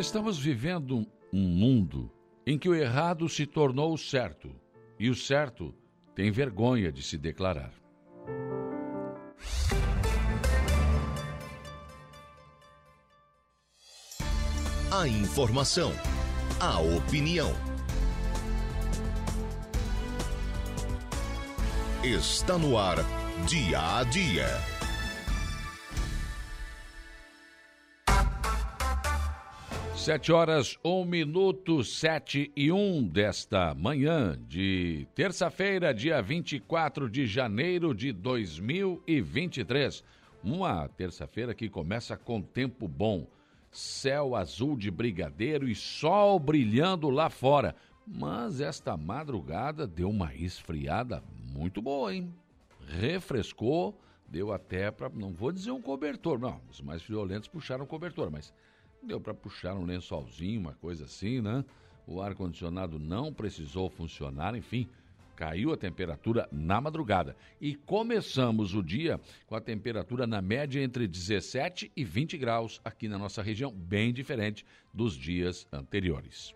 Estamos vivendo um mundo em que o errado se tornou o certo e o certo tem vergonha de se declarar. A informação, a opinião. Está no ar, dia a dia. Sete horas, um minuto, sete e um desta manhã de terça-feira, dia 24 de janeiro de 2023. Uma terça-feira que começa com tempo bom, céu azul de brigadeiro e sol brilhando lá fora. Mas esta madrugada deu uma esfriada muito boa, hein? Refrescou, deu até para, não vou dizer um cobertor, não, os mais violentos puxaram o cobertor, mas Deu para puxar um lençolzinho, uma coisa assim, né? O ar-condicionado não precisou funcionar, enfim, caiu a temperatura na madrugada. E começamos o dia com a temperatura na média entre 17 e 20 graus aqui na nossa região, bem diferente dos dias anteriores.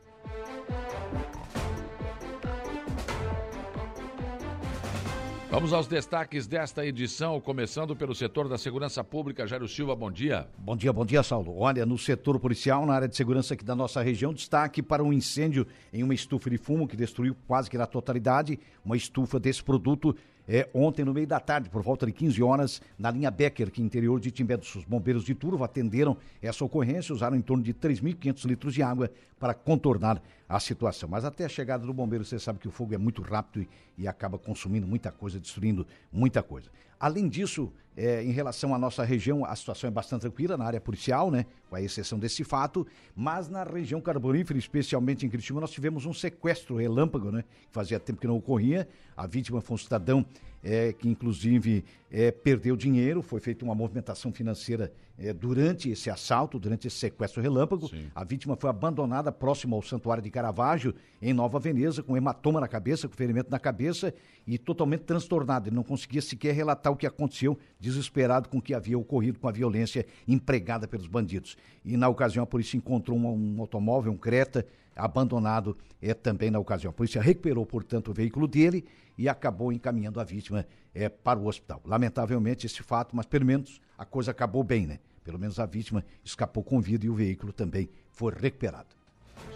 Vamos aos destaques desta edição, começando pelo setor da segurança pública. Jairo Silva, bom dia. Bom dia, bom dia, Saulo. Olha, no setor policial, na área de segurança aqui da nossa região, destaque para um incêndio em uma estufa de fumo que destruiu quase que na totalidade uma estufa desse produto é, ontem, no meio da tarde, por volta de 15 horas, na linha Becker, que interior de Timbé dos Os bombeiros de Turvo atenderam essa ocorrência, usaram em torno de 3.500 litros de água para contornar a situação. Mas até a chegada do bombeiro, você sabe que o fogo é muito rápido e, e acaba consumindo muita coisa, destruindo muita coisa. Além disso, é, em relação à nossa região, a situação é bastante tranquila na área policial, né? A exceção desse fato, mas na região carbonífera, especialmente em Criciúma, nós tivemos um sequestro relâmpago, né? Que fazia tempo que não ocorria. A vítima foi um cidadão é, que inclusive é, perdeu dinheiro, foi feita uma movimentação financeira é, durante esse assalto, durante esse sequestro relâmpago. Sim. A vítima foi abandonada próximo ao Santuário de Caravaggio, em Nova Veneza, com hematoma na cabeça, com ferimento na cabeça e totalmente transtornado. Ele não conseguia sequer relatar o que aconteceu, desesperado com o que havia ocorrido com a violência empregada pelos bandidos. E na ocasião a polícia encontrou um, um automóvel, um Creta, abandonado é, também na ocasião. A polícia recuperou, portanto, o veículo dele e acabou encaminhando a vítima é, para o hospital. Lamentavelmente esse fato, mas pelo menos a coisa acabou bem, né? Pelo menos a vítima escapou com vida e o veículo também foi recuperado.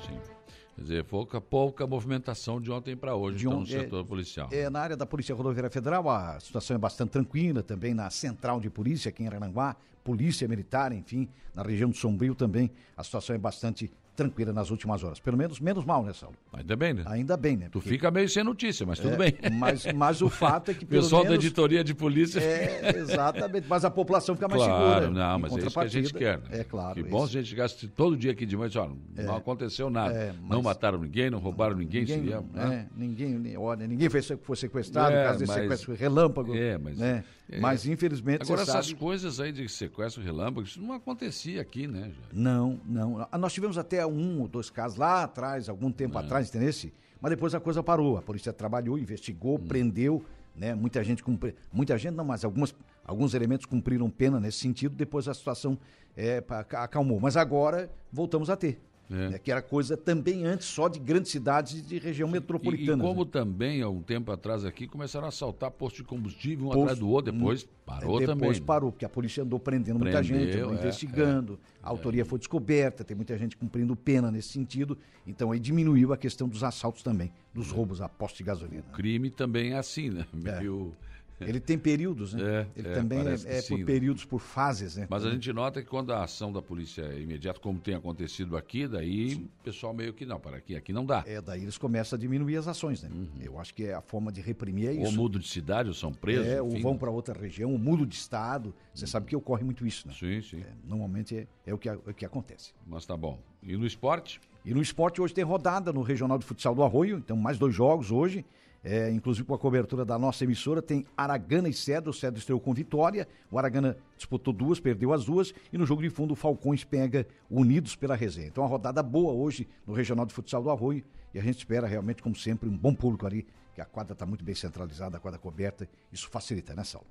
Sim. Quer dizer, pouca, pouca movimentação de ontem para hoje, de então, no é, setor policial. É, na área da Polícia Rodoviária Federal, a situação é bastante tranquila, também na central de polícia aqui em Aranguá, polícia militar, enfim, na região do Sombrio também, a situação é bastante tranquila nas últimas horas. Pelo menos menos mal, né, Saulo? Ainda bem, né? Ainda bem, né? Porque... Tu fica meio sem notícia, mas tudo é, bem. Mas, mas o fato é que pelo Pessoal menos... da editoria de polícia... É, exatamente. Mas a população fica mais claro, segura. não, mas é isso que a gente quer. Né? É claro. Que bom se a gente chegasse todo dia aqui de manhã olha, é, não aconteceu nada. É, mas... Não mataram ninguém, não roubaram ninguém. Ninguém, seria, né? É, ninguém, olha, ninguém foi, foi sequestrado, é, no caso desse mas... sequestro relâmpago. É, mas... Né? É. Mas infelizmente Agora essas sabe... coisas aí de sequestro relâmpago, isso não acontecia aqui, né? Não, não. Nós tivemos até um ou dois casos casos lá atrás, algum tempo é. atrás, entendeu? Mas depois a coisa parou. A polícia trabalhou, investigou, hum. prendeu, né? Muita gente cumpri... muita gente não, mas algumas, alguns elementos cumpriram pena nesse sentido. Depois a situação é, acalmou. Mas agora voltamos a ter. É. Né, que era coisa também antes só de grandes cidades de região metropolitana. E, e como né? também, há um tempo atrás aqui, começaram a assaltar postos de combustível um posto, atrás do outro, depois parou depois também. Depois parou, porque a polícia andou prendendo Prendeu, muita gente, andou é, investigando, é, a autoria é. foi descoberta, tem muita gente cumprindo pena nesse sentido, então aí diminuiu a questão dos assaltos também, dos roubos a postos de gasolina. O crime também é assim, né? É. Ele tem períodos, né? É, Ele é, também é, é por períodos, por fases, né? Mas a gente nota que quando a ação da polícia é imediata, como tem acontecido aqui, daí sim. o pessoal meio que não, para aqui, aqui não dá. É, daí eles começam a diminuir as ações, né? Uhum. Eu acho que é a forma de reprimir é isso. Ou mudo de cidade, ou são presos. É, enfim. ou vão para outra região, ou mudo de estado. Você uhum. sabe que ocorre muito isso, né? Sim, sim. É, normalmente é, é, o que, é o que acontece. Mas tá bom. E no esporte? E no esporte hoje tem rodada no Regional de Futsal do Arroio, então mais dois jogos hoje é, inclusive com a cobertura da nossa emissora, tem Aragana e Cedro. O Cedro estreou com vitória, o Aragana disputou duas, perdeu as duas, e no jogo de fundo o Falcões pega Unidos pela resenha. Então, uma rodada boa hoje no Regional de Futsal do Arroio, e a gente espera realmente, como sempre, um bom público ali, que a quadra está muito bem centralizada, a quadra coberta, isso facilita, né, Saulo?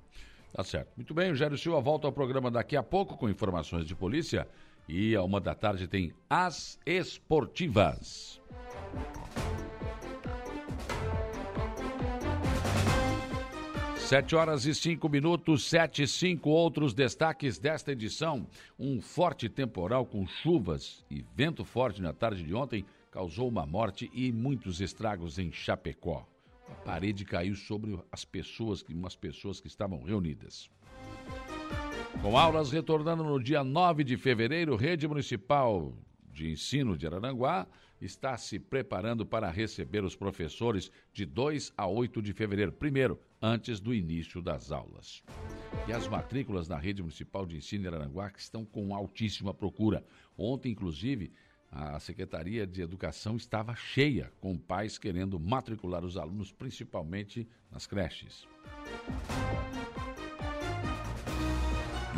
Tá certo. Muito bem, o Silva volta ao programa daqui a pouco com informações de polícia E a uma da tarde tem As Esportivas. Sete horas e cinco minutos, sete e cinco outros destaques desta edição. Um forte temporal com chuvas e vento forte na tarde de ontem causou uma morte e muitos estragos em Chapecó. A parede caiu sobre as pessoas, umas pessoas que estavam reunidas. Com aulas retornando no dia 9 de fevereiro, Rede Municipal de Ensino de Araranguá está se preparando para receber os professores de 2 a 8 de fevereiro, primeiro, antes do início das aulas. E as matrículas na rede municipal de ensino de Araranguá estão com altíssima procura. Ontem, inclusive, a Secretaria de Educação estava cheia, com pais querendo matricular os alunos, principalmente nas creches.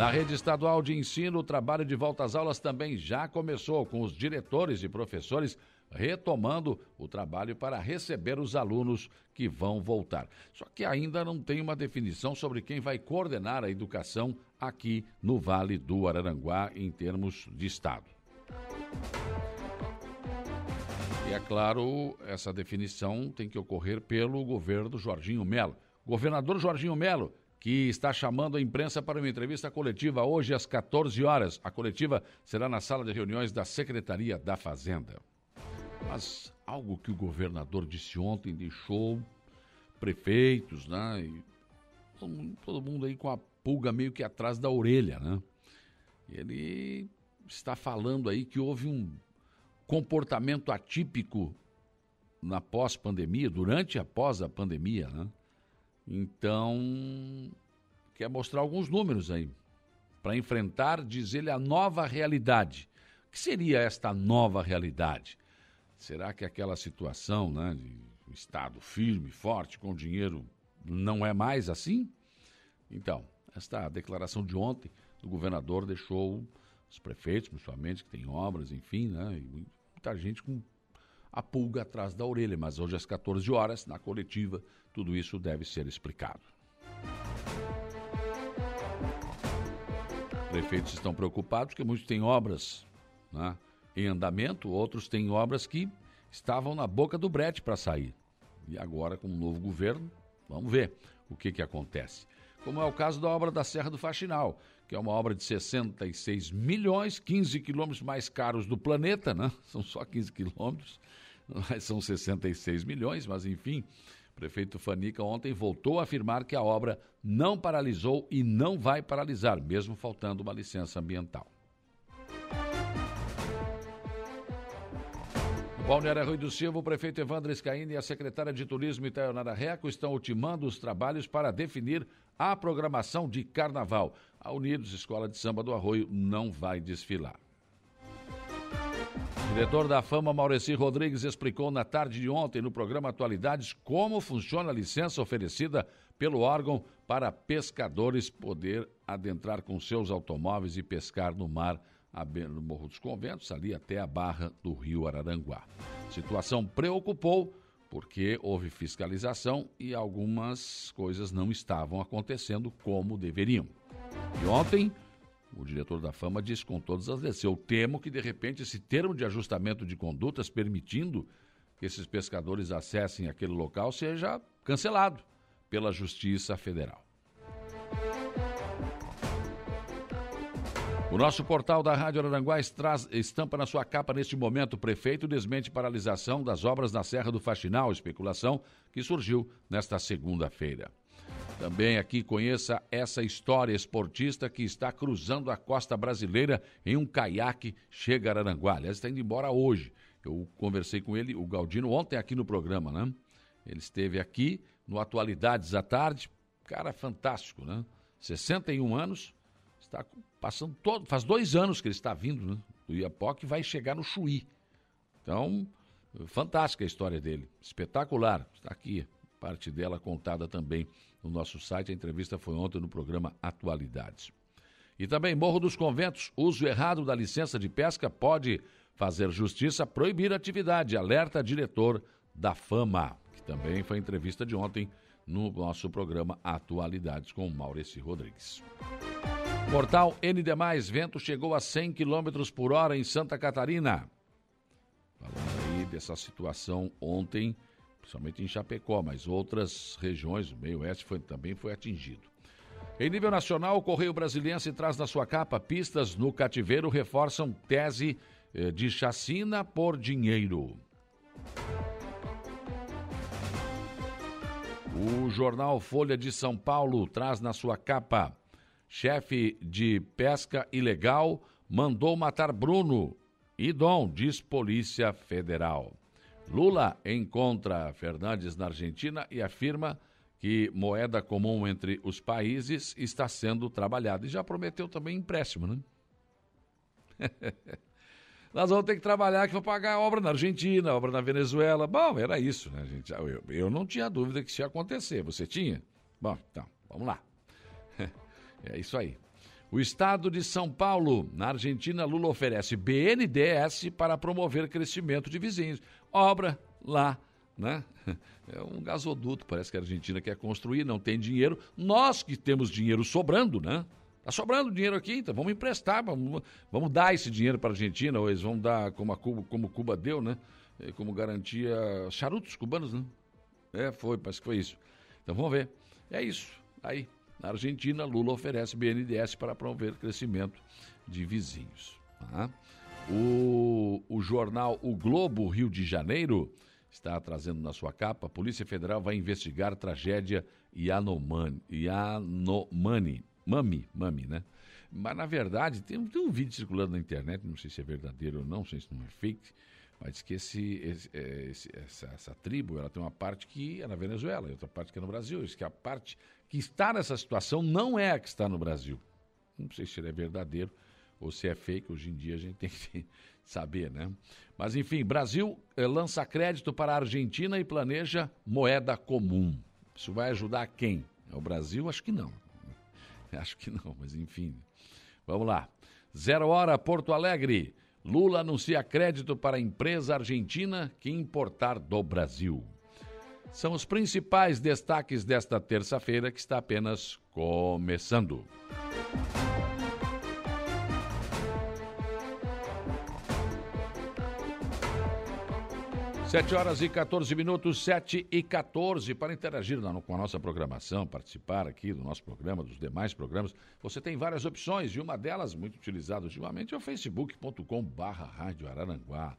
Na rede estadual de ensino, o trabalho de volta às aulas também já começou, com os diretores e professores retomando o trabalho para receber os alunos que vão voltar. Só que ainda não tem uma definição sobre quem vai coordenar a educação aqui no Vale do Araranguá em termos de Estado. E é claro, essa definição tem que ocorrer pelo governo Jorginho Melo. Governador Jorginho Melo que está chamando a imprensa para uma entrevista coletiva hoje às 14 horas. A coletiva será na sala de reuniões da Secretaria da Fazenda. Mas algo que o governador disse ontem deixou prefeitos, né? E todo mundo aí com a pulga meio que atrás da orelha, né? Ele está falando aí que houve um comportamento atípico na pós-pandemia, durante e após a pandemia, né? Então, quer mostrar alguns números aí para enfrentar, diz ele, a nova realidade. O que seria esta nova realidade? Será que aquela situação né, de um Estado firme, forte, com dinheiro, não é mais assim? Então, esta declaração de ontem do governador deixou os prefeitos, principalmente, que têm obras, enfim, né, e muita gente com a pulga atrás da orelha. Mas hoje, às 14 horas, na coletiva, tudo isso deve ser explicado. Prefeitos estão preocupados porque muitos têm obras né, em andamento, outros têm obras que estavam na boca do brete para sair. E agora, com o um novo governo, vamos ver o que, que acontece. Como é o caso da obra da Serra do Faxinal, que é uma obra de 66 milhões, 15 quilômetros mais caros do planeta, né? São só 15 quilômetros, mas são 66 milhões, mas enfim, prefeito Fanica ontem voltou a afirmar que a obra não paralisou e não vai paralisar, mesmo faltando uma licença ambiental. Balneário Rui do Silva, o prefeito Evandro Scaini e a secretária de Turismo Itaionara Reco estão ultimando os trabalhos para definir a programação de carnaval. A Unidos Escola de Samba do Arroio não vai desfilar. Diretor da Fama, Maureci Rodrigues, explicou na tarde de ontem no programa Atualidades como funciona a licença oferecida pelo órgão para pescadores poder adentrar com seus automóveis e pescar no mar no Morro dos Conventos, ali até a barra do Rio Araranguá. A situação preocupou porque houve fiscalização e algumas coisas não estavam acontecendo como deveriam. E ontem, o diretor da Fama disse com todas as letras: Eu temo que, de repente, esse termo de ajustamento de condutas permitindo que esses pescadores acessem aquele local seja cancelado pela Justiça Federal. O nosso portal da Rádio Aranguá traz, estampa na sua capa neste momento: prefeito desmente paralisação das obras na Serra do Faxinal, especulação que surgiu nesta segunda-feira. Também aqui conheça essa história esportista que está cruzando a costa brasileira em um caiaque, chega a Aranguá. Aliás, está indo embora hoje. Eu conversei com ele, o Galdino, ontem aqui no programa, né? Ele esteve aqui no Atualidades à tarde. Cara fantástico, né? 61 anos, está passando todo. Faz dois anos que ele está vindo, né? Do Iapoque vai chegar no Chuí. Então, fantástica a história dele. Espetacular. Está aqui, parte dela contada também no nosso site. A entrevista foi ontem no programa Atualidades. E também Morro dos Conventos, uso errado da licença de pesca pode fazer justiça, proibir atividade, alerta diretor da Fama, que também foi entrevista de ontem no nosso programa Atualidades com Maurici Rodrigues. Portal ND+, vento chegou a 100 km por hora em Santa Catarina. Falando aí dessa situação ontem, principalmente em Chapecó, mas outras regiões, o meio oeste foi, também foi atingido. Em nível nacional, o Correio Brasiliense traz na sua capa pistas no cativeiro reforçam tese eh, de chacina por dinheiro. O jornal Folha de São Paulo traz na sua capa: chefe de pesca ilegal mandou matar Bruno. E Dom, diz Polícia Federal. Lula encontra Fernandes na Argentina e afirma que moeda comum entre os países está sendo trabalhada. E já prometeu também empréstimo, né? Nós vamos ter que trabalhar que vou pagar obra na Argentina, obra na Venezuela. Bom, era isso, né, gente? Eu, eu não tinha dúvida que isso ia acontecer. Você tinha? Bom, então, vamos lá. É isso aí. O estado de São Paulo, na Argentina, Lula oferece BNDES para promover crescimento de vizinhos. Obra lá né? É um gasoduto, parece que a Argentina quer construir, não tem dinheiro. Nós que temos dinheiro sobrando, né? Tá sobrando dinheiro aqui, então vamos emprestar, vamos, vamos dar esse dinheiro para a Argentina, ou eles vão dar como, Cuba, como Cuba deu, né? É, como garantia charutos cubanos, né? É, foi, parece que foi isso. Então vamos ver. É isso. Aí, na Argentina, Lula oferece BNDES para promover crescimento de vizinhos. Tá? O, o jornal O Globo Rio de Janeiro está trazendo na sua capa, Polícia Federal vai investigar tragédia Yanomani, Yanomani, Mami, Mami, né? Mas, na verdade, tem, tem, um vídeo circulando na internet, não sei se é verdadeiro ou não, não sei se não é fake, mas diz que esse, esse, é, esse, essa, essa, tribo ela tem uma parte que é na Venezuela e outra parte que é no Brasil. Diz que a parte que está nessa situação não é a que está no Brasil. Não sei se ele é verdadeiro ou se é fake. Hoje em dia a gente tem que saber, né? Mas enfim, Brasil eh, lança crédito para a Argentina e planeja moeda comum. Isso vai ajudar quem? É o Brasil? Acho que não. Acho que não, mas enfim. Vamos lá. Zero hora, Porto Alegre. Lula anuncia crédito para a empresa argentina que importar do Brasil. São os principais destaques desta terça-feira que está apenas começando. Sete horas e 14 minutos, sete e 14. Para interagir com a nossa programação, participar aqui do nosso programa, dos demais programas, você tem várias opções e uma delas, muito utilizada ultimamente, é o facebook.com barra Rádio Araranguá.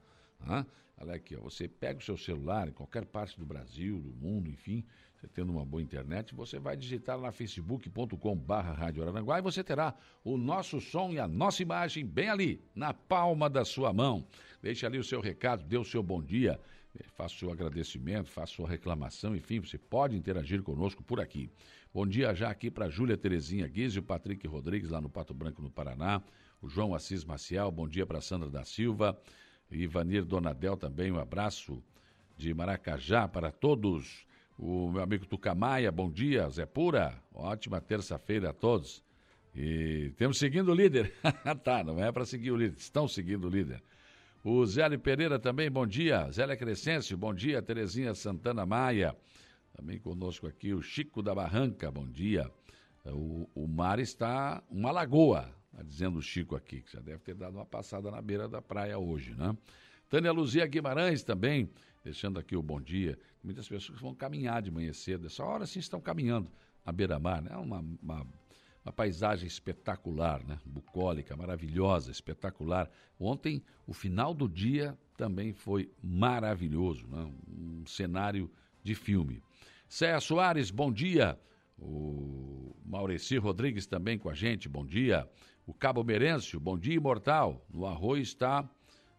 Olha aqui, ó, você pega o seu celular em qualquer parte do Brasil, do mundo, enfim, você tendo uma boa internet, você vai digitar lá facebook.com barra Rádio Araranguá e você terá o nosso som e a nossa imagem bem ali, na palma da sua mão. Deixe ali o seu recado, dê o seu bom dia faça o seu agradecimento, faça sua reclamação, enfim, você pode interagir conosco por aqui. Bom dia já aqui para Júlia Terezinha Guiz e o Patrick Rodrigues, lá no Pato Branco, no Paraná. O João Assis Maciel, bom dia para Sandra da Silva. Ivanir Donadel também, um abraço de Maracajá para todos. O meu amigo Tucamaia, bom dia. Zé Pura, ótima terça-feira a todos. E temos seguindo o líder. tá, não é para seguir o líder, estão seguindo o líder. O Zélio Pereira também, bom dia. Zélia Crescêncio, bom dia. Terezinha Santana Maia, também conosco aqui. O Chico da Barranca, bom dia. O, o mar está uma lagoa, tá dizendo o Chico aqui, que já deve ter dado uma passada na beira da praia hoje, né? Tânia Luzia Guimarães também, deixando aqui o bom dia. Muitas pessoas vão caminhar de manhã cedo, essa hora sim estão caminhando à beira-mar, né? Uma, uma uma paisagem espetacular, né? Bucólica, maravilhosa, espetacular. Ontem, o final do dia também foi maravilhoso, né? um cenário de filme. Céia Soares, bom dia. O Maureci Rodrigues também com a gente, bom dia. O Cabo Merêncio, bom dia, imortal. No arroz está.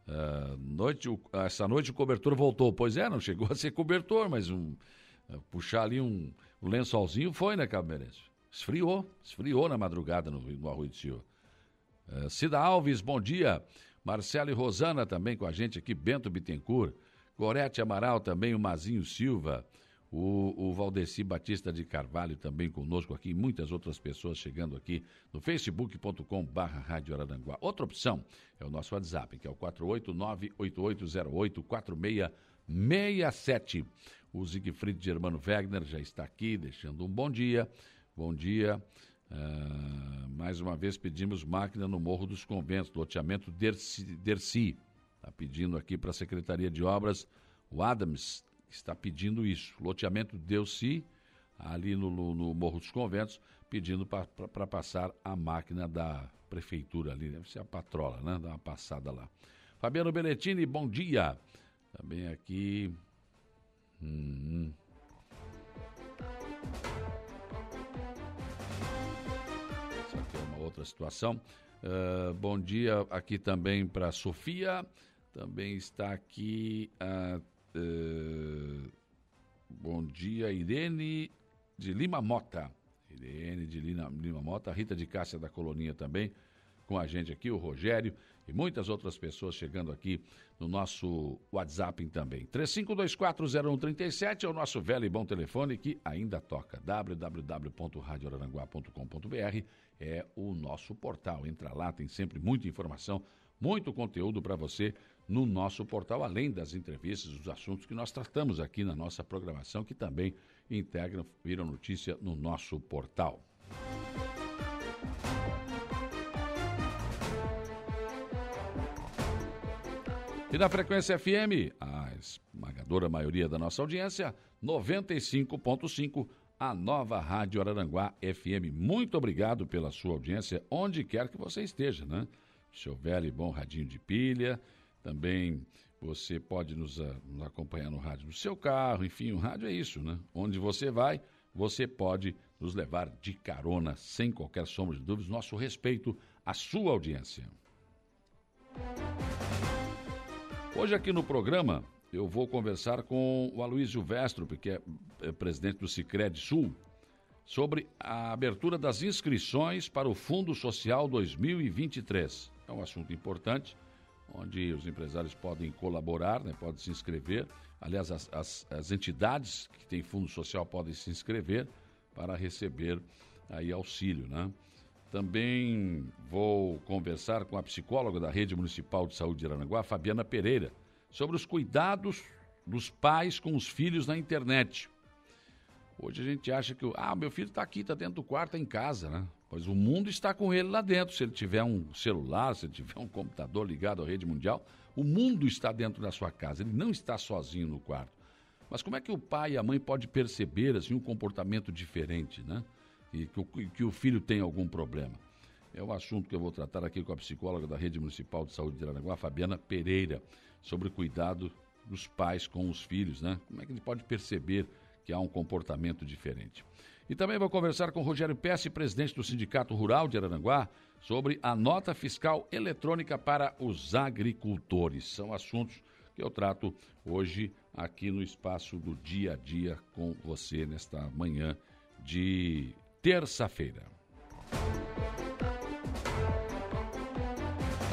Uh, noite, essa noite o cobertor voltou. Pois é, não chegou a ser cobertor, mas um, uh, puxar ali um, um lençolzinho foi, né, Cabo Merêncio? Esfriou, esfriou na madrugada no, no Arroio de Silva. Uh, Cida Alves, bom dia. Marcelo e Rosana também com a gente aqui, Bento Bittencourt. Gorete Amaral também, o Mazinho Silva. O, o Valdeci Batista de Carvalho também conosco aqui, muitas outras pessoas chegando aqui no facebook.com barra Rádio Araranguá. Outra opção é o nosso WhatsApp, que é o 489-8808-4667. O Siegfried Germano Wegner já está aqui, deixando um bom dia. Bom dia. Uh, mais uma vez pedimos máquina no Morro dos Conventos, loteamento Derci. Está pedindo aqui para a Secretaria de Obras, o Adams está pedindo isso. Loteamento Derci, ali no, no, Morro dos Conventos, pedindo para passar a máquina da prefeitura ali, deve ser a patrola, né? Dá uma passada lá. Fabiano Benettini, bom dia. Também aqui. Hum, aqui é uma outra situação. Uh, bom dia aqui também para Sofia. Também está aqui. Uh, uh, bom dia, Irene de Lima Mota. Irene de Lima, Lima Mota, Rita de Cássia da Coloninha também com a gente aqui, o Rogério e muitas outras pessoas chegando aqui no nosso WhatsApp também. 35240137 é o nosso velho e bom telefone que ainda toca. www.radioraranguá.com.br é o nosso portal. Entra lá, tem sempre muita informação, muito conteúdo para você no nosso portal, além das entrevistas, dos assuntos que nós tratamos aqui na nossa programação, que também integram, viram notícia no nosso portal. E na frequência FM, a esmagadora maioria da nossa audiência, 95.5, a nova Rádio Araranguá FM. Muito obrigado pela sua audiência, onde quer que você esteja, né? Seu velho e bom radinho de pilha. Também você pode nos, uh, nos acompanhar no rádio do seu carro, enfim, o rádio é isso, né? Onde você vai, você pode nos levar de carona, sem qualquer sombra de dúvidas. Nosso respeito à sua audiência. Hoje aqui no programa eu vou conversar com o Aloysio Vestrup, que é, é presidente do Cicred Sul, sobre a abertura das inscrições para o Fundo Social 2023. É um assunto importante, onde os empresários podem colaborar, né, podem se inscrever. Aliás, as, as, as entidades que têm fundo social podem se inscrever para receber aí auxílio, né? Também vou conversar com a psicóloga da Rede Municipal de Saúde de Aranaguá, Fabiana Pereira, sobre os cuidados dos pais com os filhos na internet. Hoje a gente acha que, ah, meu filho está aqui, está dentro do quarto, está em casa, né? Pois o mundo está com ele lá dentro. Se ele tiver um celular, se ele tiver um computador ligado à rede mundial, o mundo está dentro da sua casa. Ele não está sozinho no quarto. Mas como é que o pai e a mãe podem perceber assim um comportamento diferente, né? E que o, que o filho tem algum problema. É um assunto que eu vou tratar aqui com a psicóloga da Rede Municipal de Saúde de Aranaguá, Fabiana Pereira, sobre cuidado dos pais com os filhos, né? Como é que ele pode perceber que há um comportamento diferente. E também vou conversar com Rogério Pesce, presidente do Sindicato Rural de Araranguá, sobre a nota fiscal eletrônica para os agricultores. São assuntos que eu trato hoje aqui no espaço do dia a dia com você nesta manhã de terça-feira.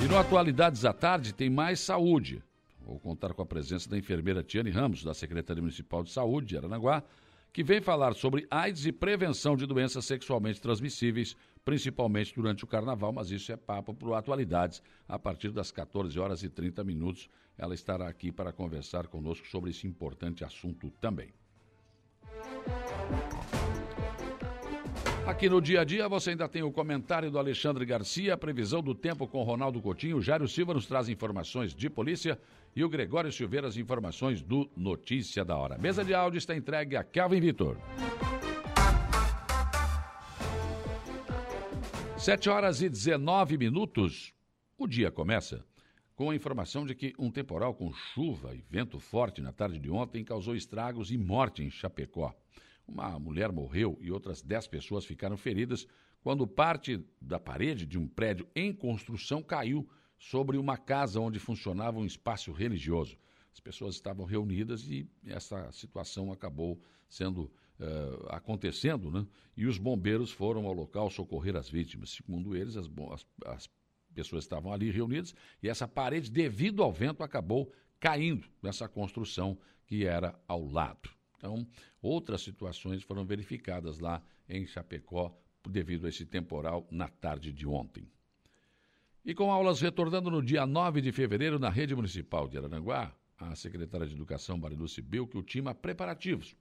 E no Atualidades à Tarde tem mais saúde. Vou contar com a presença da enfermeira Tiane Ramos, da Secretaria Municipal de Saúde de Aranaguá, que vem falar sobre AIDS e prevenção de doenças sexualmente transmissíveis, principalmente durante o carnaval, mas isso é papo para o Atualidades. A partir das 14 horas e 30 minutos, ela estará aqui para conversar conosco sobre esse importante assunto também. Aqui no dia a dia você ainda tem o comentário do Alexandre Garcia, a previsão do tempo com Ronaldo Coutinho, o Jário Silva nos traz informações de polícia e o Gregório Silveira as informações do Notícia da Hora. Mesa de áudio está entregue a Kelvin Vitor. Sete horas e 19 minutos. O dia começa com a informação de que um temporal com chuva e vento forte na tarde de ontem causou estragos e morte em Chapecó. Uma mulher morreu e outras dez pessoas ficaram feridas quando parte da parede de um prédio em construção caiu sobre uma casa onde funcionava um espaço religioso. As pessoas estavam reunidas e essa situação acabou sendo uh, acontecendo, né? E os bombeiros foram ao local socorrer as vítimas. Segundo eles, as, as, as pessoas estavam ali reunidas e essa parede, devido ao vento, acabou caindo nessa construção que era ao lado. Então, outras situações foram verificadas lá em Chapecó devido a esse temporal na tarde de ontem. E com aulas retornando no dia 9 de fevereiro na rede municipal de Araranguá, a secretária de Educação, Mariluce Bilk, ultima preparativos.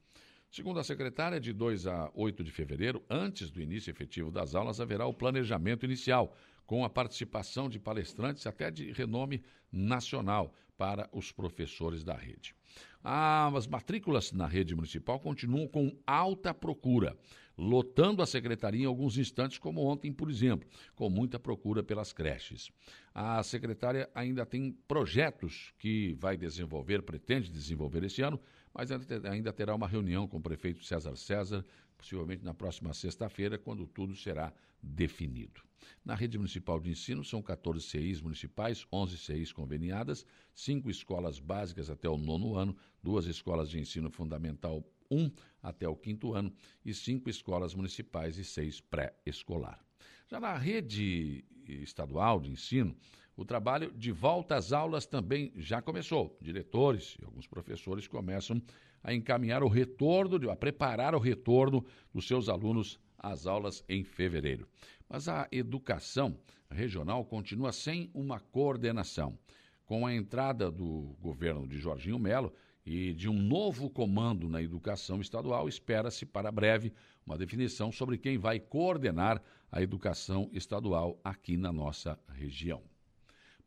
Segundo a secretária, de 2 a 8 de fevereiro, antes do início efetivo das aulas, haverá o planejamento inicial, com a participação de palestrantes até de renome nacional para os professores da rede. As matrículas na rede municipal continuam com alta procura, lotando a secretaria em alguns instantes, como ontem, por exemplo, com muita procura pelas creches. A secretária ainda tem projetos que vai desenvolver, pretende desenvolver esse ano, mas ainda terá uma reunião com o prefeito César César, possivelmente na próxima sexta-feira, quando tudo será definido. Na rede municipal de ensino, são 14 CIs municipais, 11 CIs conveniadas, cinco escolas básicas até o nono ano, duas escolas de ensino fundamental 1 até o quinto ano e cinco escolas municipais e seis pré-escolar. Já na rede estadual de ensino, o trabalho de volta às aulas também já começou. Diretores e alguns professores começam a encaminhar o retorno, a preparar o retorno dos seus alunos às aulas em fevereiro. Mas a educação regional continua sem uma coordenação. Com a entrada do governo de Jorginho Melo e de um novo comando na educação estadual, espera-se para breve uma definição sobre quem vai coordenar a educação estadual aqui na nossa região.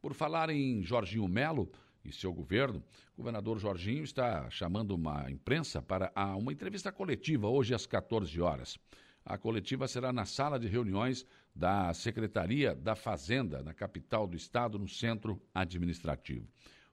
Por falar em Jorginho Melo e seu governo, o governador Jorginho está chamando uma imprensa para uma entrevista coletiva hoje às 14 horas. A coletiva será na sala de reuniões da Secretaria da Fazenda, na capital do estado, no centro administrativo.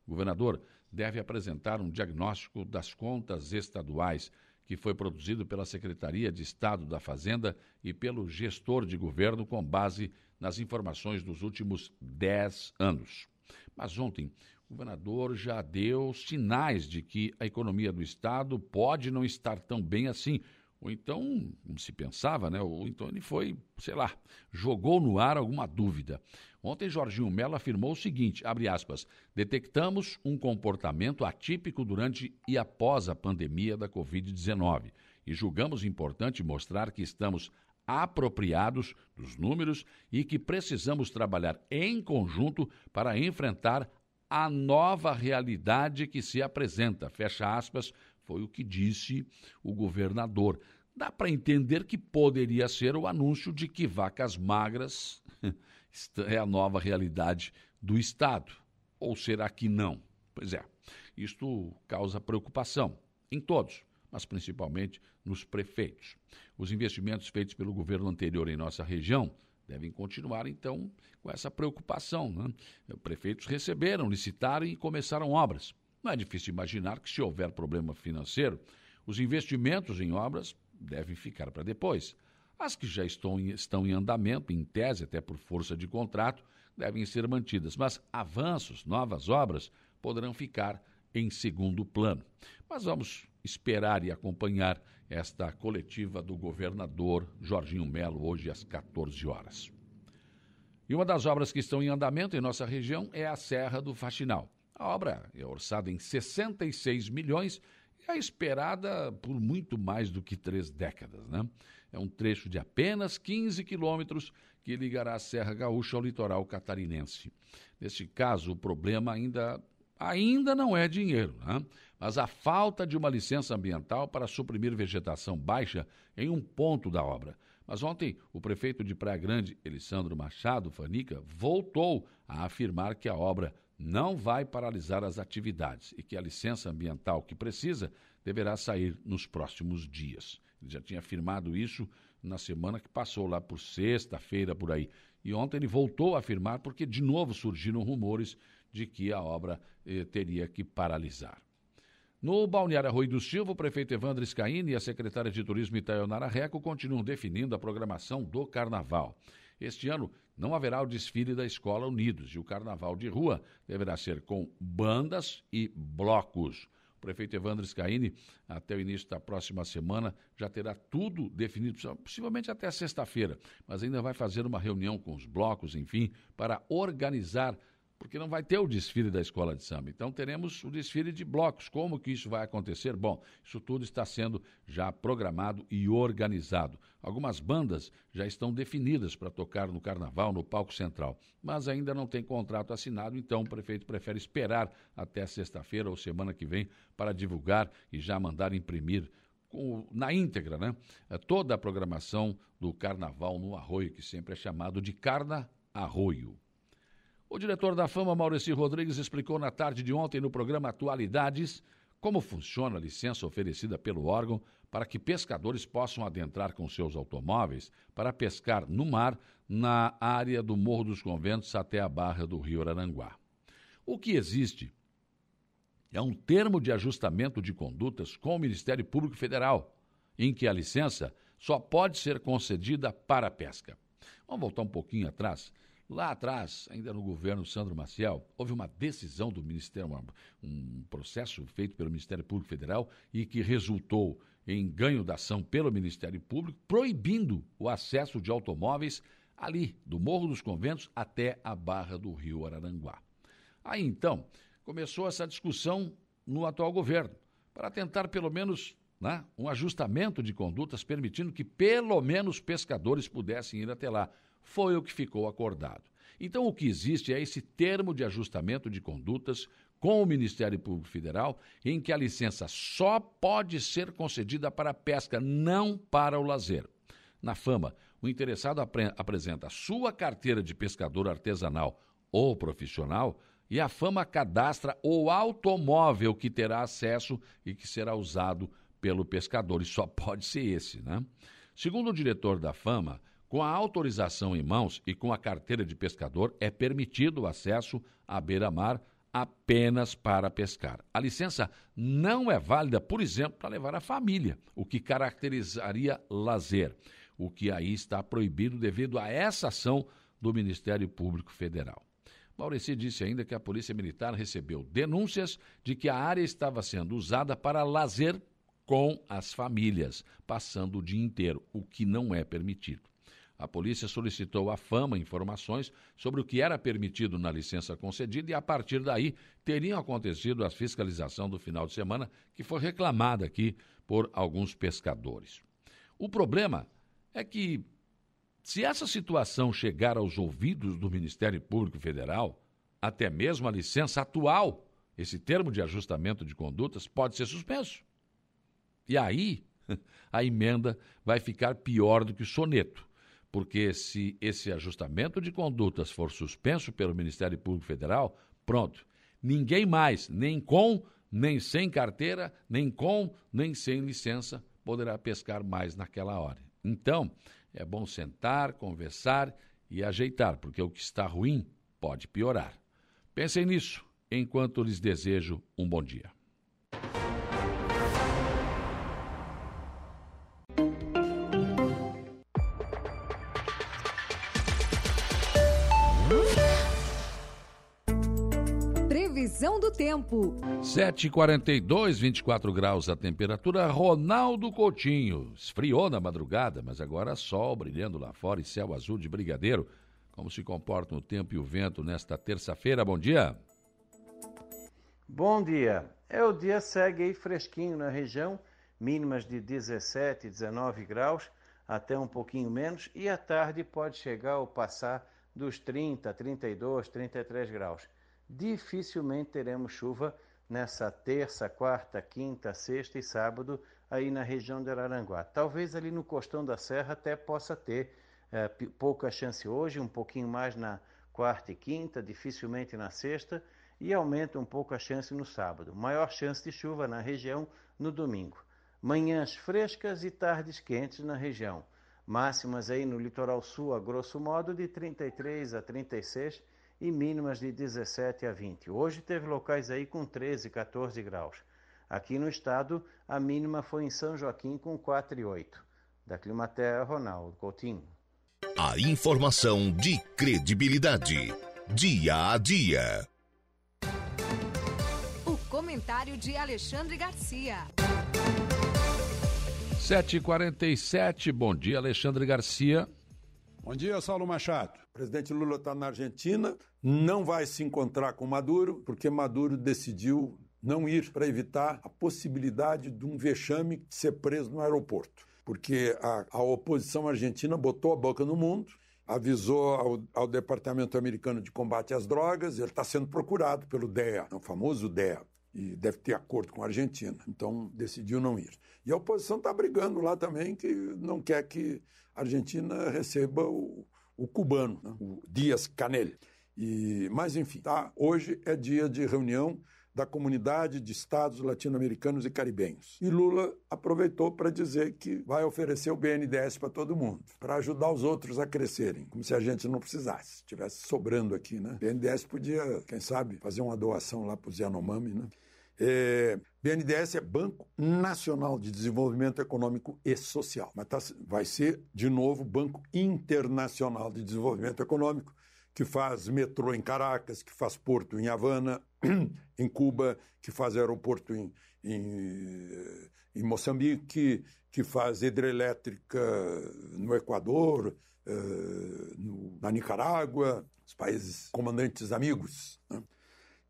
O governador deve apresentar um diagnóstico das contas estaduais que foi produzido pela Secretaria de Estado da Fazenda e pelo gestor de governo com base nas informações dos últimos 10 anos. Mas ontem, o governador já deu sinais de que a economia do Estado pode não estar tão bem assim. Ou então, como se pensava, né? Ou então ele foi, sei lá, jogou no ar alguma dúvida. Ontem, Jorginho Mello afirmou o seguinte: abre aspas, detectamos um comportamento atípico durante e após a pandemia da Covid-19 e julgamos importante mostrar que estamos apropriados dos números e que precisamos trabalhar em conjunto para enfrentar a nova realidade que se apresenta. Fecha aspas, foi o que disse o governador. Dá para entender que poderia ser o anúncio de que vacas magras é a nova realidade do Estado. Ou será que não? Pois é, isto causa preocupação em todos mas principalmente nos prefeitos. Os investimentos feitos pelo governo anterior em nossa região devem continuar, então, com essa preocupação. Né? Prefeitos receberam, licitaram e começaram obras. Não é difícil imaginar que, se houver problema financeiro, os investimentos em obras devem ficar para depois. As que já estão em, estão em andamento, em tese, até por força de contrato, devem ser mantidas, mas avanços, novas obras, poderão ficar em segundo plano. Mas vamos esperar e acompanhar esta coletiva do governador Jorginho Melo hoje às 14 horas. E uma das obras que estão em andamento em nossa região é a Serra do Faxinal. A obra é orçada em 66 milhões e é esperada por muito mais do que três décadas. Né? É um trecho de apenas 15 quilômetros que ligará a Serra Gaúcha ao litoral catarinense. Neste caso, o problema ainda ainda não é dinheiro, né? mas a falta de uma licença ambiental para suprimir vegetação baixa em um ponto da obra. Mas ontem, o prefeito de Praia Grande, Elisandro Machado Fanica, voltou a afirmar que a obra não vai paralisar as atividades e que a licença ambiental que precisa deverá sair nos próximos dias. Ele já tinha afirmado isso na semana que passou, lá por sexta-feira, por aí. E ontem ele voltou a afirmar porque de novo surgiram rumores de que a obra eh, teria que paralisar. No Balneário Arroio do Silva, o prefeito Evandro Scaini e a secretária de Turismo Itaionara Reco continuam definindo a programação do Carnaval. Este ano não haverá o desfile da Escola Unidos e o Carnaval de Rua deverá ser com bandas e blocos. O prefeito Evandro Scaini, até o início da próxima semana, já terá tudo definido, possivelmente até sexta-feira, mas ainda vai fazer uma reunião com os blocos, enfim, para organizar porque não vai ter o desfile da escola de samba. Então teremos o desfile de blocos. Como que isso vai acontecer? Bom, isso tudo está sendo já programado e organizado. Algumas bandas já estão definidas para tocar no carnaval, no palco central, mas ainda não tem contrato assinado, então o prefeito prefere esperar até sexta-feira ou semana que vem para divulgar e já mandar imprimir na íntegra, né? É, toda a programação do Carnaval no Arroio, que sempre é chamado de Carna Arroio. O diretor da Fama, Maurício Rodrigues, explicou na tarde de ontem no programa Atualidades como funciona a licença oferecida pelo órgão para que pescadores possam adentrar com seus automóveis para pescar no mar na área do Morro dos Conventos até a barra do Rio Aranguá. O que existe é um termo de ajustamento de condutas com o Ministério Público Federal, em que a licença só pode ser concedida para a pesca. Vamos voltar um pouquinho atrás. Lá atrás, ainda no governo Sandro Maciel, houve uma decisão do Ministério, um processo feito pelo Ministério Público Federal e que resultou em ganho da ação pelo Ministério Público, proibindo o acesso de automóveis ali, do Morro dos Conventos até a Barra do Rio Araranguá. Aí então, começou essa discussão no atual governo, para tentar pelo menos né, um ajustamento de condutas, permitindo que pelo menos pescadores pudessem ir até lá. Foi o que ficou acordado. Então, o que existe é esse termo de ajustamento de condutas com o Ministério Público Federal, em que a licença só pode ser concedida para a pesca, não para o lazer. Na fama, o interessado apre apresenta sua carteira de pescador artesanal ou profissional e a Fama cadastra o automóvel que terá acesso e que será usado pelo pescador, e só pode ser esse, né? Segundo o diretor da Fama, com a autorização em mãos e com a carteira de pescador, é permitido o acesso à beira-mar apenas para pescar. A licença não é válida, por exemplo, para levar a família, o que caracterizaria lazer, o que aí está proibido devido a essa ação do Ministério Público Federal. Maurici disse ainda que a Polícia Militar recebeu denúncias de que a área estava sendo usada para lazer com as famílias, passando o dia inteiro, o que não é permitido. A polícia solicitou à Fama informações sobre o que era permitido na licença concedida e, a partir daí, teriam acontecido a fiscalização do final de semana, que foi reclamada aqui por alguns pescadores. O problema é que se essa situação chegar aos ouvidos do Ministério Público Federal, até mesmo a licença atual, esse termo de ajustamento de condutas, pode ser suspenso. E aí, a emenda vai ficar pior do que o soneto, porque se esse ajustamento de condutas for suspenso pelo Ministério Público Federal, pronto, ninguém mais, nem com, nem sem carteira, nem com, nem sem licença, poderá pescar mais naquela hora. Então, é bom sentar, conversar e ajeitar, porque o que está ruim pode piorar. Pensem nisso enquanto lhes desejo um bom dia. Tempo. 7h42, 24 graus a temperatura. Ronaldo Coutinho. Esfriou na madrugada, mas agora sol brilhando lá fora e céu azul de brigadeiro. Como se comportam o tempo e o vento nesta terça-feira? Bom dia. Bom dia. É o dia segue aí fresquinho na região, mínimas de 17, 19 graus, até um pouquinho menos, e à tarde pode chegar ou passar dos 30, 32, 33 graus dificilmente teremos chuva nessa terça, quarta, quinta, sexta e sábado aí na região de Araranguá. Talvez ali no costão da serra até possa ter é, pouca chance hoje, um pouquinho mais na quarta e quinta, dificilmente na sexta e aumenta um pouco a chance no sábado. Maior chance de chuva na região no domingo. Manhãs frescas e tardes quentes na região. Máximas aí no litoral sul, a grosso modo, de 33 a 36 e mínimas de 17 a 20. Hoje teve locais aí com 13, 14 graus. Aqui no estado, a mínima foi em São Joaquim com 4,8. Da Climaterra, Ronaldo Coutinho. A informação de credibilidade. Dia a dia. O comentário de Alexandre Garcia. 7h47, bom dia, Alexandre Garcia. Bom dia, Saulo Machado. O presidente Lula está na Argentina, não vai se encontrar com Maduro, porque Maduro decidiu não ir para evitar a possibilidade de um vexame de ser preso no aeroporto. Porque a, a oposição argentina botou a boca no mundo, avisou ao, ao, Departamento Americano de Combate às Drogas, ele está sendo procurado pelo DEA, o famoso DEA. e deve ter acordo com a Argentina. Então decidiu não ir. E a oposição está brigando lá também que não quer que Argentina receba o, o cubano, né? o Dias Canel. E, mas enfim, tá? hoje é dia de reunião da comunidade de estados latino-americanos e caribenhos. E Lula aproveitou para dizer que vai oferecer o BNDES para todo mundo, para ajudar os outros a crescerem, como se a gente não precisasse, estivesse sobrando aqui, né? O BNDES podia, quem sabe, fazer uma doação lá para o Yanomami, né? É, BNDES é Banco Nacional de Desenvolvimento Econômico e Social, mas tá, vai ser, de novo, Banco Internacional de Desenvolvimento Econômico, que faz metrô em Caracas, que faz porto em Havana, em Cuba, que faz aeroporto em, em, em Moçambique, que faz hidrelétrica no Equador, uh, no, na Nicarágua, os países comandantes amigos. Né?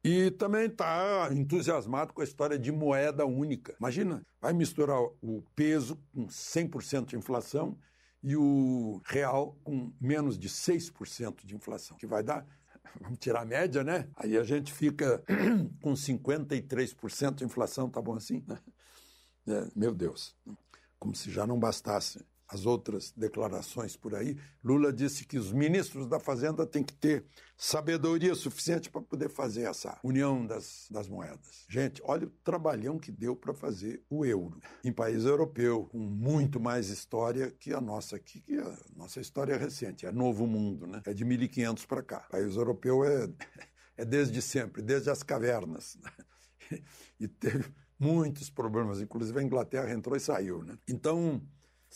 E também está entusiasmado com a história de moeda única. Imagina, vai misturar o peso com 100% de inflação e o real com menos de 6% de inflação, que vai dar, vamos tirar a média, né? Aí a gente fica com 53% de inflação, tá bom assim? É, meu Deus, como se já não bastasse as outras declarações por aí, Lula disse que os ministros da Fazenda têm que ter sabedoria suficiente para poder fazer essa união das, das moedas. Gente, olha o trabalhão que deu para fazer o euro em país europeu, com muito mais história que a nossa aqui, que a nossa história é recente, é novo mundo, né? É de 1500 para cá. O país europeu é, é desde sempre, desde as cavernas. Né? E teve muitos problemas, inclusive a Inglaterra entrou e saiu, né? Então,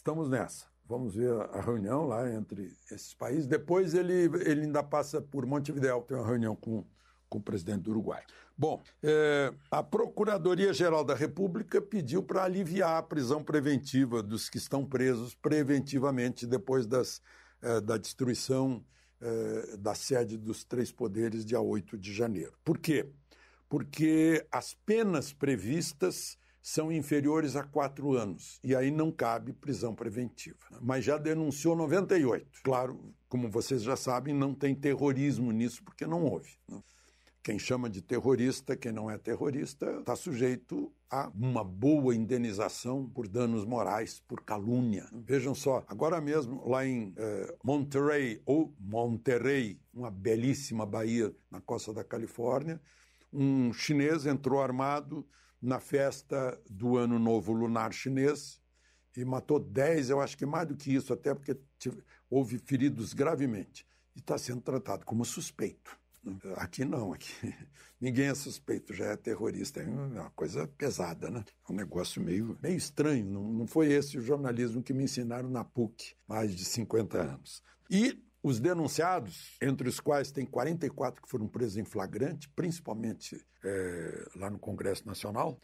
Estamos nessa. Vamos ver a reunião lá entre esses países. Depois ele, ele ainda passa por Montevideo, tem uma reunião com, com o presidente do Uruguai. Bom, é, a Procuradoria-Geral da República pediu para aliviar a prisão preventiva dos que estão presos preventivamente depois das, é, da destruição é, da sede dos três poderes, dia 8 de janeiro. Por quê? Porque as penas previstas são inferiores a quatro anos. E aí não cabe prisão preventiva. Mas já denunciou 98. Claro, como vocês já sabem, não tem terrorismo nisso, porque não houve. Né? Quem chama de terrorista, quem não é terrorista, está sujeito a uma boa indenização por danos morais, por calúnia. Vejam só, agora mesmo lá em eh, Monterey, ou Monterey, uma belíssima baía na costa da Califórnia, um chinês entrou armado na festa do Ano Novo Lunar Chinês e matou 10, eu acho que mais do que isso, até porque houve feridos gravemente. E está sendo tratado como suspeito. Aqui não, aqui ninguém é suspeito, já é terrorista. É uma coisa pesada, né? É um negócio meio, meio estranho. Não, não foi esse o jornalismo que me ensinaram na PUC, mais de 50 anos. E os denunciados, entre os quais tem 44 que foram presos em flagrante, principalmente é, lá no Congresso Nacional,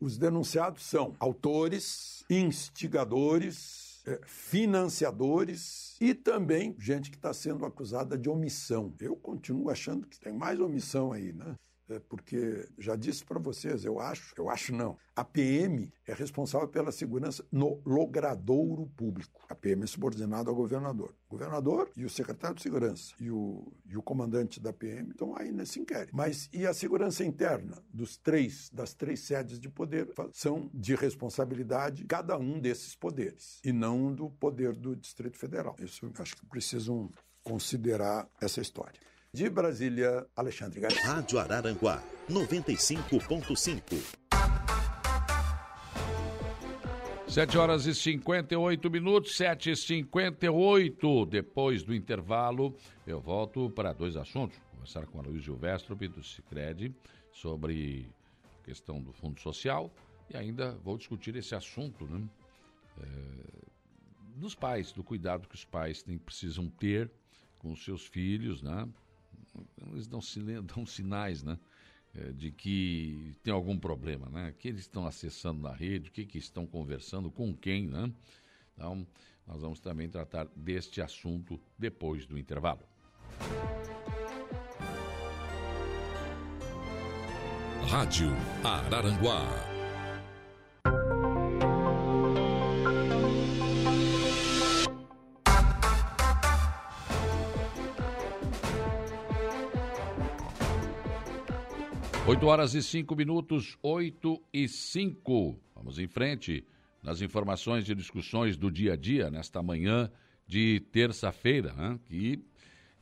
os denunciados são autores, instigadores, é, financiadores e também gente que está sendo acusada de omissão. Eu continuo achando que tem mais omissão aí, né? É, porque já disse para vocês, eu acho, eu acho não, a PM é responsável pela segurança no logradouro público. A PM é subordinada ao governador. O governador e o secretário de segurança e o, e o comandante da PM estão aí nesse inquérito. Mas e a segurança interna dos três, das três sedes de poder são de responsabilidade cada um desses poderes e não do poder do Distrito Federal. Isso acho que precisam considerar essa história. De Brasília, Alexandre Garcia. Rádio Araranguá, 95.5. 7 horas e 58 minutos, 7 e 58 Depois do intervalo, eu volto para dois assuntos. Vou conversar com a Luiz Gilvestrope, do Cicred, sobre a questão do Fundo Social e ainda vou discutir esse assunto, né? É, dos pais, do cuidado que os pais têm, precisam ter com os seus filhos, né? Eles dão, dão sinais, né? É, de que tem algum problema, né? Que eles estão acessando na rede, o que, que estão conversando, com quem, né? Então, nós vamos também tratar deste assunto depois do intervalo. Rádio Araranguá 8 horas e 5 minutos, 8 e 5. Vamos em frente nas informações e discussões do dia a dia nesta manhã de terça-feira, né? Que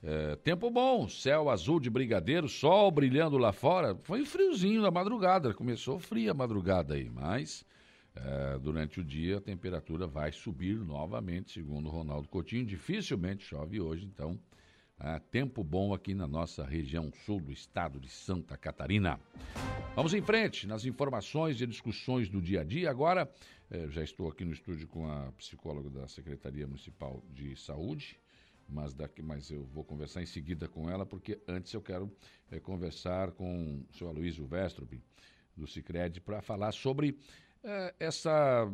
é, tempo bom, céu azul de brigadeiro, sol brilhando lá fora. Foi friozinho na madrugada, começou fria a madrugada aí, mas é, durante o dia a temperatura vai subir novamente, segundo o Ronaldo Coutinho. Dificilmente chove hoje, então é, tempo bom aqui na nossa região sul do estado de Santa Catarina. Vamos em frente nas informações e discussões do dia a dia. Agora, é, já estou aqui no estúdio com a psicóloga da Secretaria Municipal de Saúde, mas, daqui, mas eu vou conversar em seguida com ela, porque antes eu quero é, conversar com o senhor Aloysio Westrup, do Cicred, para falar sobre é, essa.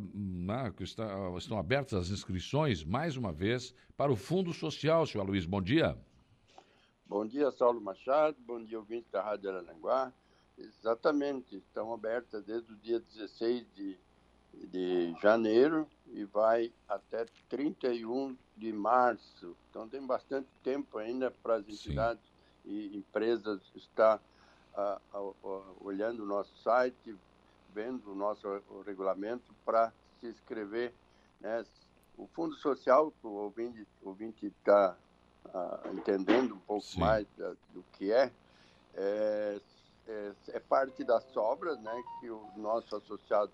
Que está, estão abertas as inscrições, mais uma vez, para o Fundo Social. Senhor Luiz, bom dia. Bom dia, Saulo Machado. Bom dia, ouvinte da Rádio Aranguá. Exatamente, estão abertas desde o dia 16 de, de janeiro e vai até 31 de março. Então tem bastante tempo ainda para as entidades Sim. e empresas estar uh, uh, uh, olhando o nosso site, vendo o nosso regulamento para se inscrever. Né? O Fundo Social, o ouvinte está entendendo um pouco Sim. mais da, do que é, é, é, é, parte das obras né, que o nosso associado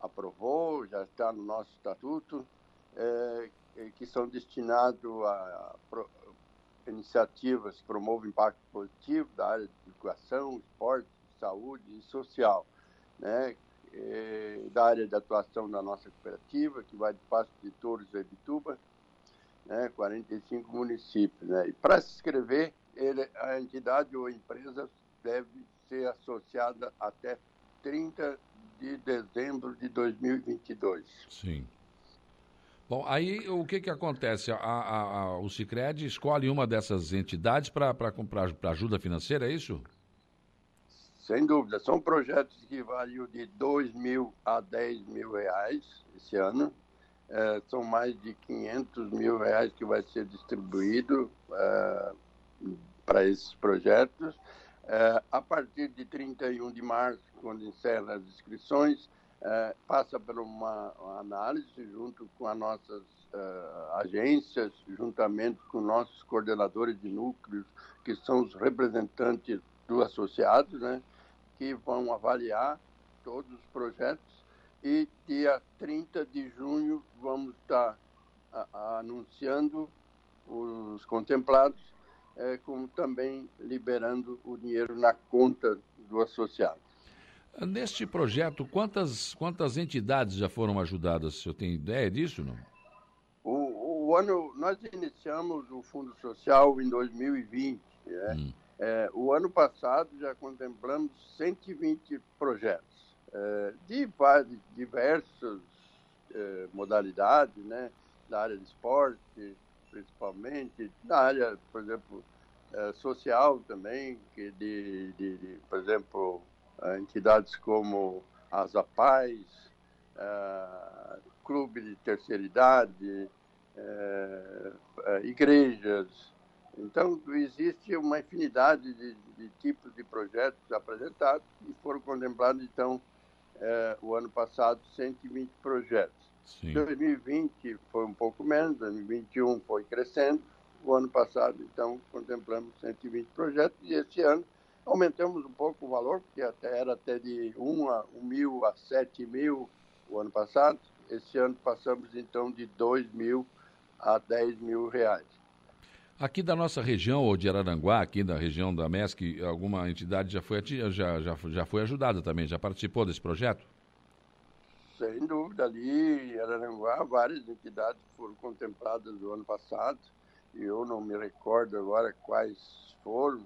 aprovou, já está no nosso estatuto, é, que são destinados a, pro, iniciativas que promovam impacto positivo da área de educação, esporte, saúde e social, né, é, da área de atuação da nossa cooperativa, que vai de Passo de Touros a Ibituba, né, 45 municípios. Né? E para se inscrever, ele, a entidade ou a empresa deve ser associada até 30 de dezembro de 2022. Sim. Bom, aí o que, que acontece? A, a, a, o Cicred escolhe uma dessas entidades para ajuda financeira, é isso? Sem dúvida. São projetos que variam de 2 mil a 10 mil reais esse ano. É, são mais de 500 mil reais que vai ser distribuído é, para esses projetos. É, a partir de 31 de março, quando encerra as inscrições, é, passa por uma, uma, análise junto com as nossas é, agências, juntamente com nossos coordenadores de núcleos, que são os representantes dos associados, né, que vão avaliar todos os projetos e dia 30 de junho vamos estar a, a, anunciando os contemplados, é, como também liberando o dinheiro na conta do associado. Neste projeto, quantas, quantas entidades já foram ajudadas? O senhor tem ideia disso, não? O, o ano, nós iniciamos o Fundo Social em 2020. Né? Hum. É, o ano passado já contemplamos 120 projetos é, de várias, diversas é, modalidades, né? Da área de esporte, principalmente, da área, por exemplo, é, social também, que de, de, de, por exemplo, entidades como as APAES, Clube de Terceira Idade, igrejas. Então, existe uma infinidade de, de tipos de projetos apresentados e foram contemplados, então, é, o ano passado 120 projetos. Sim. 2020 foi um pouco menos, 2021 foi crescendo. O ano passado, então, contemplamos 120 projetos e esse ano aumentamos um pouco o valor, porque até era até de 1 a 1 mil a 7 mil o ano passado. Esse ano passamos então de 2 mil a 10 mil reais. Aqui da nossa região, ou de Araranguá, aqui da região da MESC, alguma entidade já foi, já, já, já foi ajudada também, já participou desse projeto? Sem dúvida, ali em Araranguá, várias entidades foram contempladas no ano passado, e eu não me recordo agora quais foram,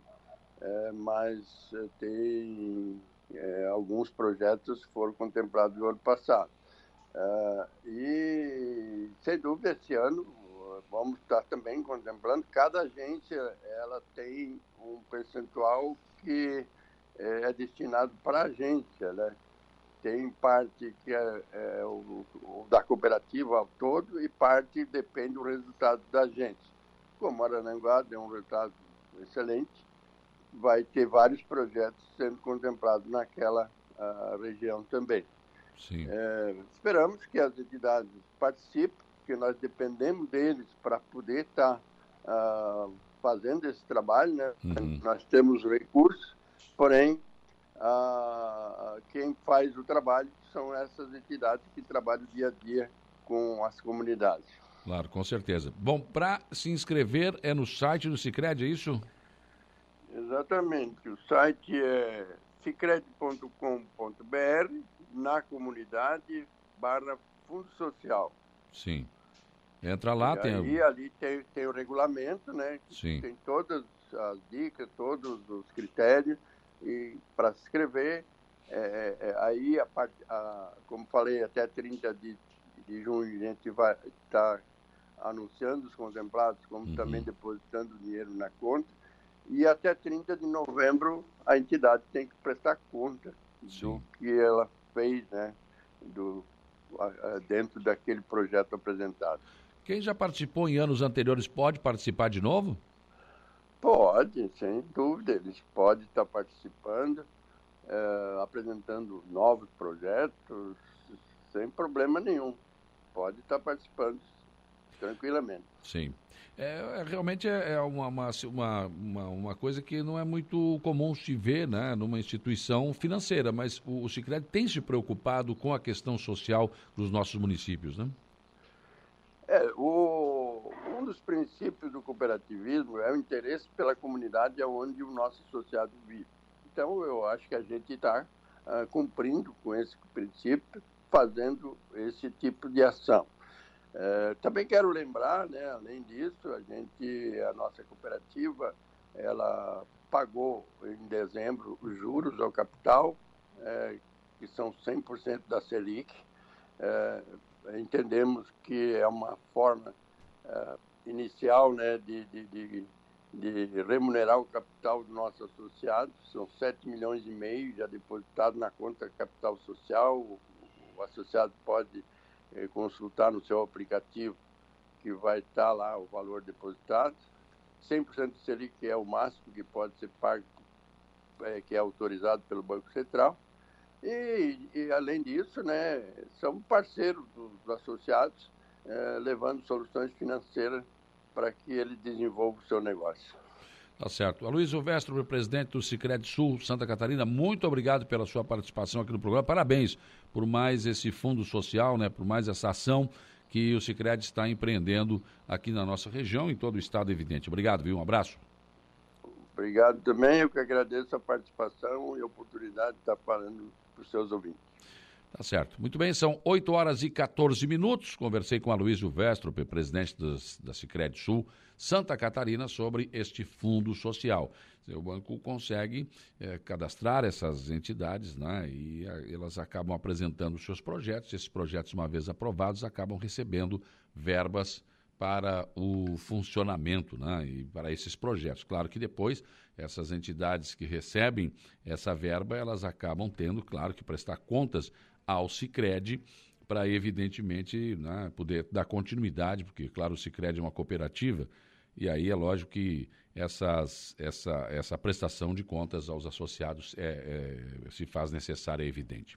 é, mas é, tem é, alguns projetos foram contemplados no ano passado. É, e, sem dúvida, esse ano vamos estar também contemplando. Cada agência ela tem um percentual que é, é destinado para a agência, né? Tem parte que é, é o, o, da cooperativa ao todo e parte depende do resultado da agência. Como Arananguá deu um resultado excelente, vai ter vários projetos sendo contemplados naquela uh, região também. É, esperamos que as entidades participem, porque nós dependemos deles para poder estar tá, uh, fazendo esse trabalho. Né? Uhum. Nós temos recursos, porém, uh, quem faz o trabalho são essas entidades que trabalham dia a dia com as comunidades. Claro, com certeza. Bom, para se inscrever é no site do Cicred, é isso? Exatamente. O site é cicred.com.br na comunidade barra fundo social. Sim. Entra lá, e tem. Aí, ali tem, tem o regulamento, né? Sim. Tem todas as dicas, todos os critérios. E para se inscrever, é, é, é aí, a a, como falei, até 30 de, de junho a gente vai estar tá anunciando os contemplados, como uhum. também depositando dinheiro na conta. E até 30 de novembro a entidade tem que prestar conta Sim. do que ela fez, né? Do, dentro daquele projeto apresentado. Quem já participou em anos anteriores pode participar de novo? Pode, sem dúvida. Eles podem estar participando, é, apresentando novos projetos, sem problema nenhum. Pode estar participando tranquilamente. Sim. É, é, realmente é, é uma, uma, uma, uma, coisa que não é muito comum se ver né, numa instituição financeira, mas o, o Cicred tem se preocupado com a questão social dos nossos municípios, né? É, o, um dos princípios do cooperativismo é o interesse pela comunidade onde o nosso associado vive. Então, eu acho que a gente está uh, cumprindo com esse princípio, fazendo esse tipo de ação. É, também quero lembrar, né, além disso, a gente, a nossa cooperativa, ela pagou em dezembro os juros ao capital, é, que são 100% da Selic. É, entendemos que é uma forma é, inicial né, de, de, de, de, remunerar o capital do nosso associado. São 7 milhões e meio já depositados na conta capital social. O, o associado pode é, consultar no seu aplicativo que vai estar lá o valor depositado. 100% Selic é o máximo que pode ser pago, é, que é autorizado pelo Banco Central. E, e, além disso, né, são parceiros dos associados, é, levando soluções financeiras para que ele desenvolva o seu negócio. Tá certo. Aloysio Vestro, presidente do Cicred Sul, Santa Catarina, muito obrigado pela sua participação aqui no programa. Parabéns por mais esse fundo social, né, por mais essa ação que o Cicred está empreendendo aqui na nossa região, em todo o estado, evidente. Obrigado, viu? Um abraço. Obrigado também. Eu que agradeço a participação e a oportunidade de estar falando para os seus ouvintes. Tá certo. Muito bem, são 8 horas e 14 minutos. Conversei com a Luísio Vestro, presidente da Cicred Sul. Santa Catarina sobre este fundo social. O banco consegue é, cadastrar essas entidades né, e a, elas acabam apresentando os seus projetos. Esses projetos, uma vez aprovados, acabam recebendo verbas para o funcionamento né, e para esses projetos. Claro que depois essas entidades que recebem essa verba, elas acabam tendo, claro, que prestar contas ao Cicred para, evidentemente, né, poder dar continuidade, porque, claro, o Cicred é uma cooperativa, e aí é lógico que essas, essa, essa prestação de contas aos associados é, é, se faz necessária, é evidente.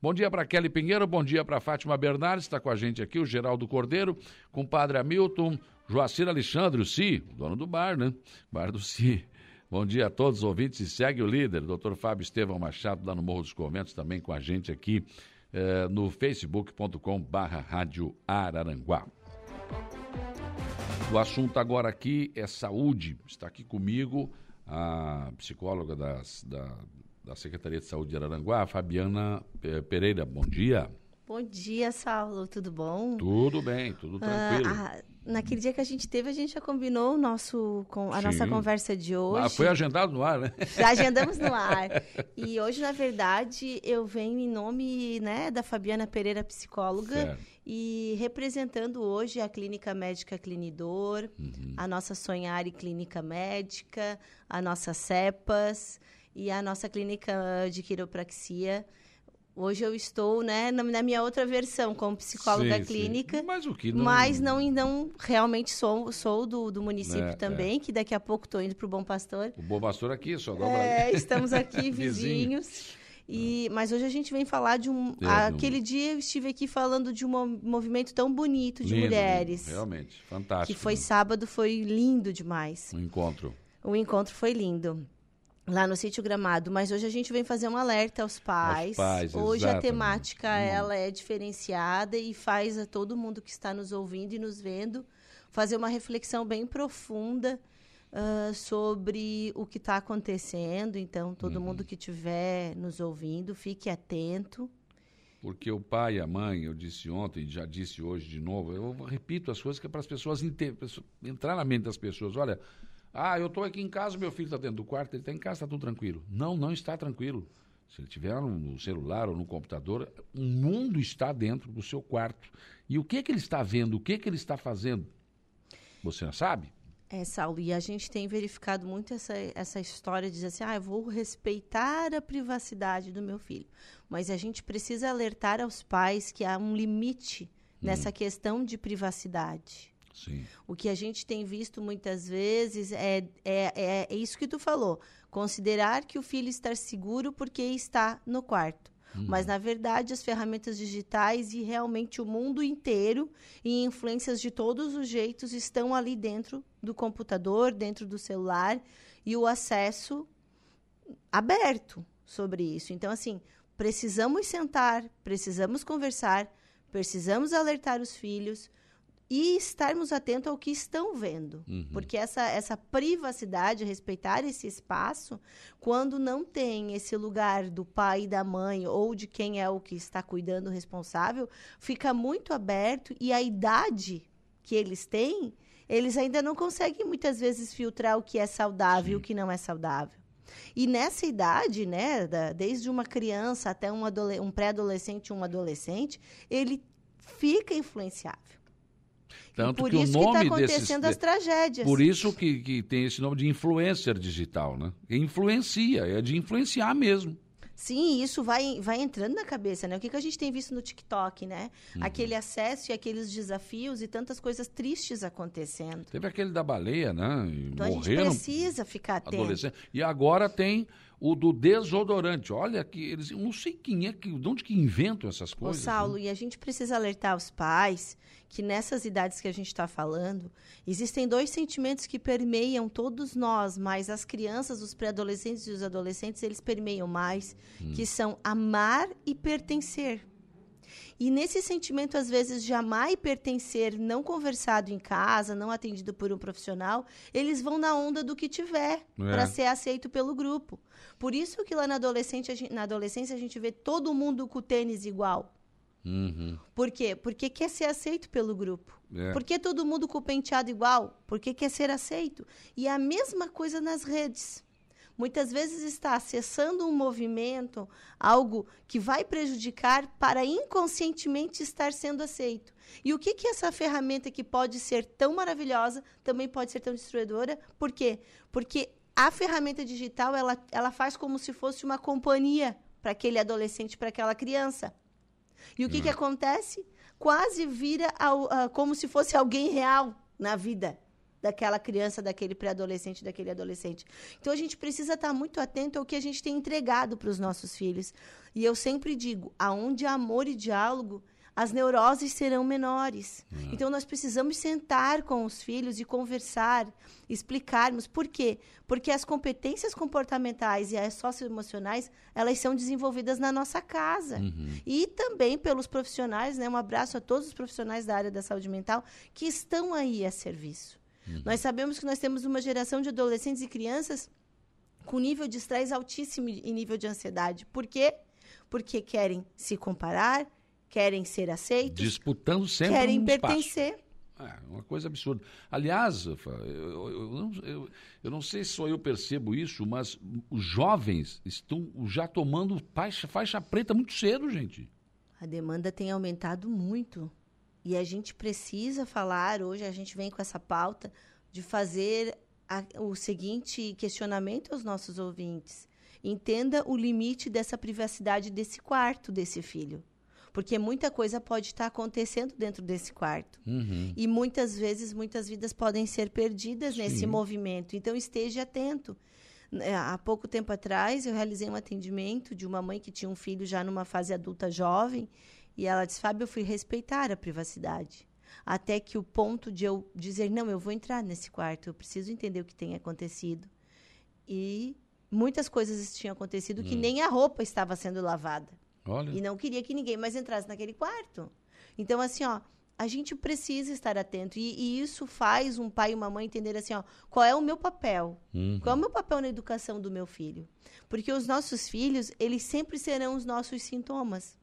Bom dia para Kelly Pinheiro, bom dia para Fátima Bernardes, está com a gente aqui, o Geraldo Cordeiro, com o Padre Hamilton, Joacir Alexandre, o Si, dono do bar, né? Bar do Si. Bom dia a todos os ouvintes e segue o líder, doutor Fábio Estevão Machado, lá no Morro dos Comentos, também com a gente aqui eh, no facebook.com barra Rádio Araranguá. O assunto agora aqui é saúde. Está aqui comigo a psicóloga das, da, da Secretaria de Saúde de Araranguá, Fabiana eh, Pereira. Bom dia. Bom dia, Saulo. Tudo bom? Tudo bem, tudo tranquilo. Ah, naquele dia que a gente teve, a gente já combinou o nosso, a Sim. nossa conversa de hoje. Ah, foi agendado no ar, né? Já agendamos no ar. E hoje, na verdade, eu venho em nome né, da Fabiana Pereira, psicóloga, certo. e representando hoje a Clínica Médica Clinidor, uhum. a nossa Sonhare Clínica Médica, a nossa CEPAS e a nossa Clínica de Quiropraxia Hoje eu estou, né, na, minha outra versão, como psicóloga Sim, sim. clínica. Mas o que não- Mas não, não realmente sou, sou do, do município É, também, que daqui a pouco estou indo para o Bom Pastor. O Bom Pastor aqui, só dobra É, estamos aqui Vizinho. vizinhos. E, mas hoje a gente vem falar de um. É, aquele dia eu estive aqui falando de um mo- movimento tão bonito de Lindo, mulheres. realmente, fantástico. Que foi né? sábado, foi lindo demais. Um encontro. O encontro foi lindo. Lá no sítio Gramado, mas hoje a gente vem fazer um alerta aos pais. pais, hoje a exatamente. temática ela é diferenciada e faz a todo mundo que está nos ouvindo e nos vendo fazer uma reflexão bem profunda ah, sobre o que está acontecendo. Então, todo Uhum. mundo que estiver nos ouvindo, fique atento. Porque o pai e a mãe, eu disse ontem, já disse hoje de novo, eu repito as coisas que é para as pessoas entrar na mente das pessoas. Olha, ah, eu estou aqui em casa, meu filho está dentro do quarto, ele está em casa, está tudo tranquilo. Não, não está tranquilo. Se ele estiver no, celular ou no computador, o mundo está dentro do seu quarto. E o que que ele está vendo? O que que ele está fazendo? Você não sabe? É, Saulo, e a gente tem verificado muito essa, essa história de dizer assim, ah, eu vou respeitar a privacidade do meu filho. Mas a gente precisa alertar aos pais que há um limite nessa questão de privacidade. Sim. O que a gente tem visto muitas vezes é, é, é, é isso que tu falou. Considerar que o filho está seguro porque está no quarto. Mas, na verdade, as ferramentas digitais e realmente o mundo inteiro e influências de todos os jeitos estão ali dentro do computador, dentro do celular e o acesso aberto sobre isso. Então, assim, precisamos sentar, precisamos conversar, precisamos alertar os filhos e estarmos atentos ao que estão vendo. Porque essa, essa privacidade, respeitar esse espaço, quando não tem esse lugar do pai e da mãe ou de quem é o que está cuidando, responsável, fica muito aberto e a idade que eles têm, eles ainda não conseguem muitas vezes filtrar o que é saudável e o que não é saudável. E nessa idade, né, da- desde uma criança até um, um pré-adolescente, um adolescente, ele fica influenciável. Tanto e por que o isso que está nome acontecendo desses, as tragédias. Por isso que, que tem esse nome de influencer digital, né? Influencia, é de influenciar mesmo. Sim, isso vai, vai entrando na cabeça, né? O que, que a gente tem visto no TikTok, né? Uhum. Aquele acesso e aqueles desafios e tantas coisas tristes acontecendo. Teve aquele da baleia, né? E Então a gente morreram precisa ficar atento. E agora tem o do desodorante. Olha que eles, não sei quem é que, de onde que inventam essas Ô, coisas. Saulo, né? e a gente precisa alertar os pais que nessas idades que a gente está falando, existem dois sentimentos que permeiam todos nós, mas as crianças, os pré-adolescentes e os adolescentes, eles permeiam mais, que são amar e pertencer. E nesse sentimento, às vezes, de amar e pertencer, não conversado em casa, não atendido por um profissional, eles vão na onda do que tiver É. para ser aceito pelo grupo. Por isso que lá na, adolescente, a gente- na adolescência a gente vê todo mundo com o tênis igual. Uhum. Por quê? Porque quer ser aceito pelo grupo. É. Por que todo mundo com o penteado igual? Porque quer ser aceito. E a mesma coisa nas redes. Muitas vezes está acessando um movimento, algo que vai prejudicar para inconscientemente estar sendo aceito. E o que que essa ferramenta que pode ser tão maravilhosa também pode ser tão destruidora? Por quê? Porque a ferramenta digital ela, ela faz como se fosse uma companhia para aquele adolescente, para aquela criança. E o que, que acontece? Quase vira ao- ah, como se fosse alguém real na vida daquela criança, daquele pré-adolescente, daquele adolescente. Então a gente precisa estar muito atento ao que a gente tem entregado para os nossos filhos. E eu sempre digo, aonde há amor e diálogo, as neuroses serão menores. Então nós precisamos sentar com os filhos e conversar, explicarmos por quê? Porque as competências comportamentais e as socioemocionais, elas são desenvolvidas na nossa casa. E também pelos profissionais, né? Um abraço a todos os profissionais da área da saúde mental que estão aí a serviço. Nós sabemos que nós temos uma geração de adolescentes e crianças com nível de estresse altíssimo e nível de ansiedade. Por quê? Porque querem se comparar, querem ser aceitos, Disputando sempre querem um pertencer. É, uma coisa absurda. Aliás, eu, eu- eu- eu não sei se só eu percebo isso, mas os jovens estão já tomando faixa, faixa preta muito cedo, gente. A demanda tem aumentado muito. E a gente precisa falar, hoje a gente vem com essa pauta, de fazer a- o seguinte questionamento aos nossos ouvintes. Entenda o limite dessa privacidade desse quarto desse filho. Porque muita coisa pode estar acontecendo dentro desse quarto. Uhum. E muitas vezes, muitas vidas podem ser perdidas nesse Sim. movimento. Então, esteja atento. É, Há pouco tempo atrás, eu realizei um atendimento de uma mãe que tinha um filho já numa fase adulta jovem. E ela disse: Fábio, eu fui respeitar a privacidade. Até que o ponto de eu dizer: não, eu vou entrar nesse quarto, eu preciso entender o que tem acontecido. E muitas coisas tinham acontecido que nem a roupa estava sendo lavada. Olha. E não queria que ninguém mais entrasse naquele quarto. Então, assim, ó, a gente precisa estar atento. E, e isso faz um pai e uma mãe entender assim, ó, qual é o meu papel? Uhum. Qual é o meu papel na educação do meu filho? Porque os nossos filhos, eles sempre serão os nossos sintomas.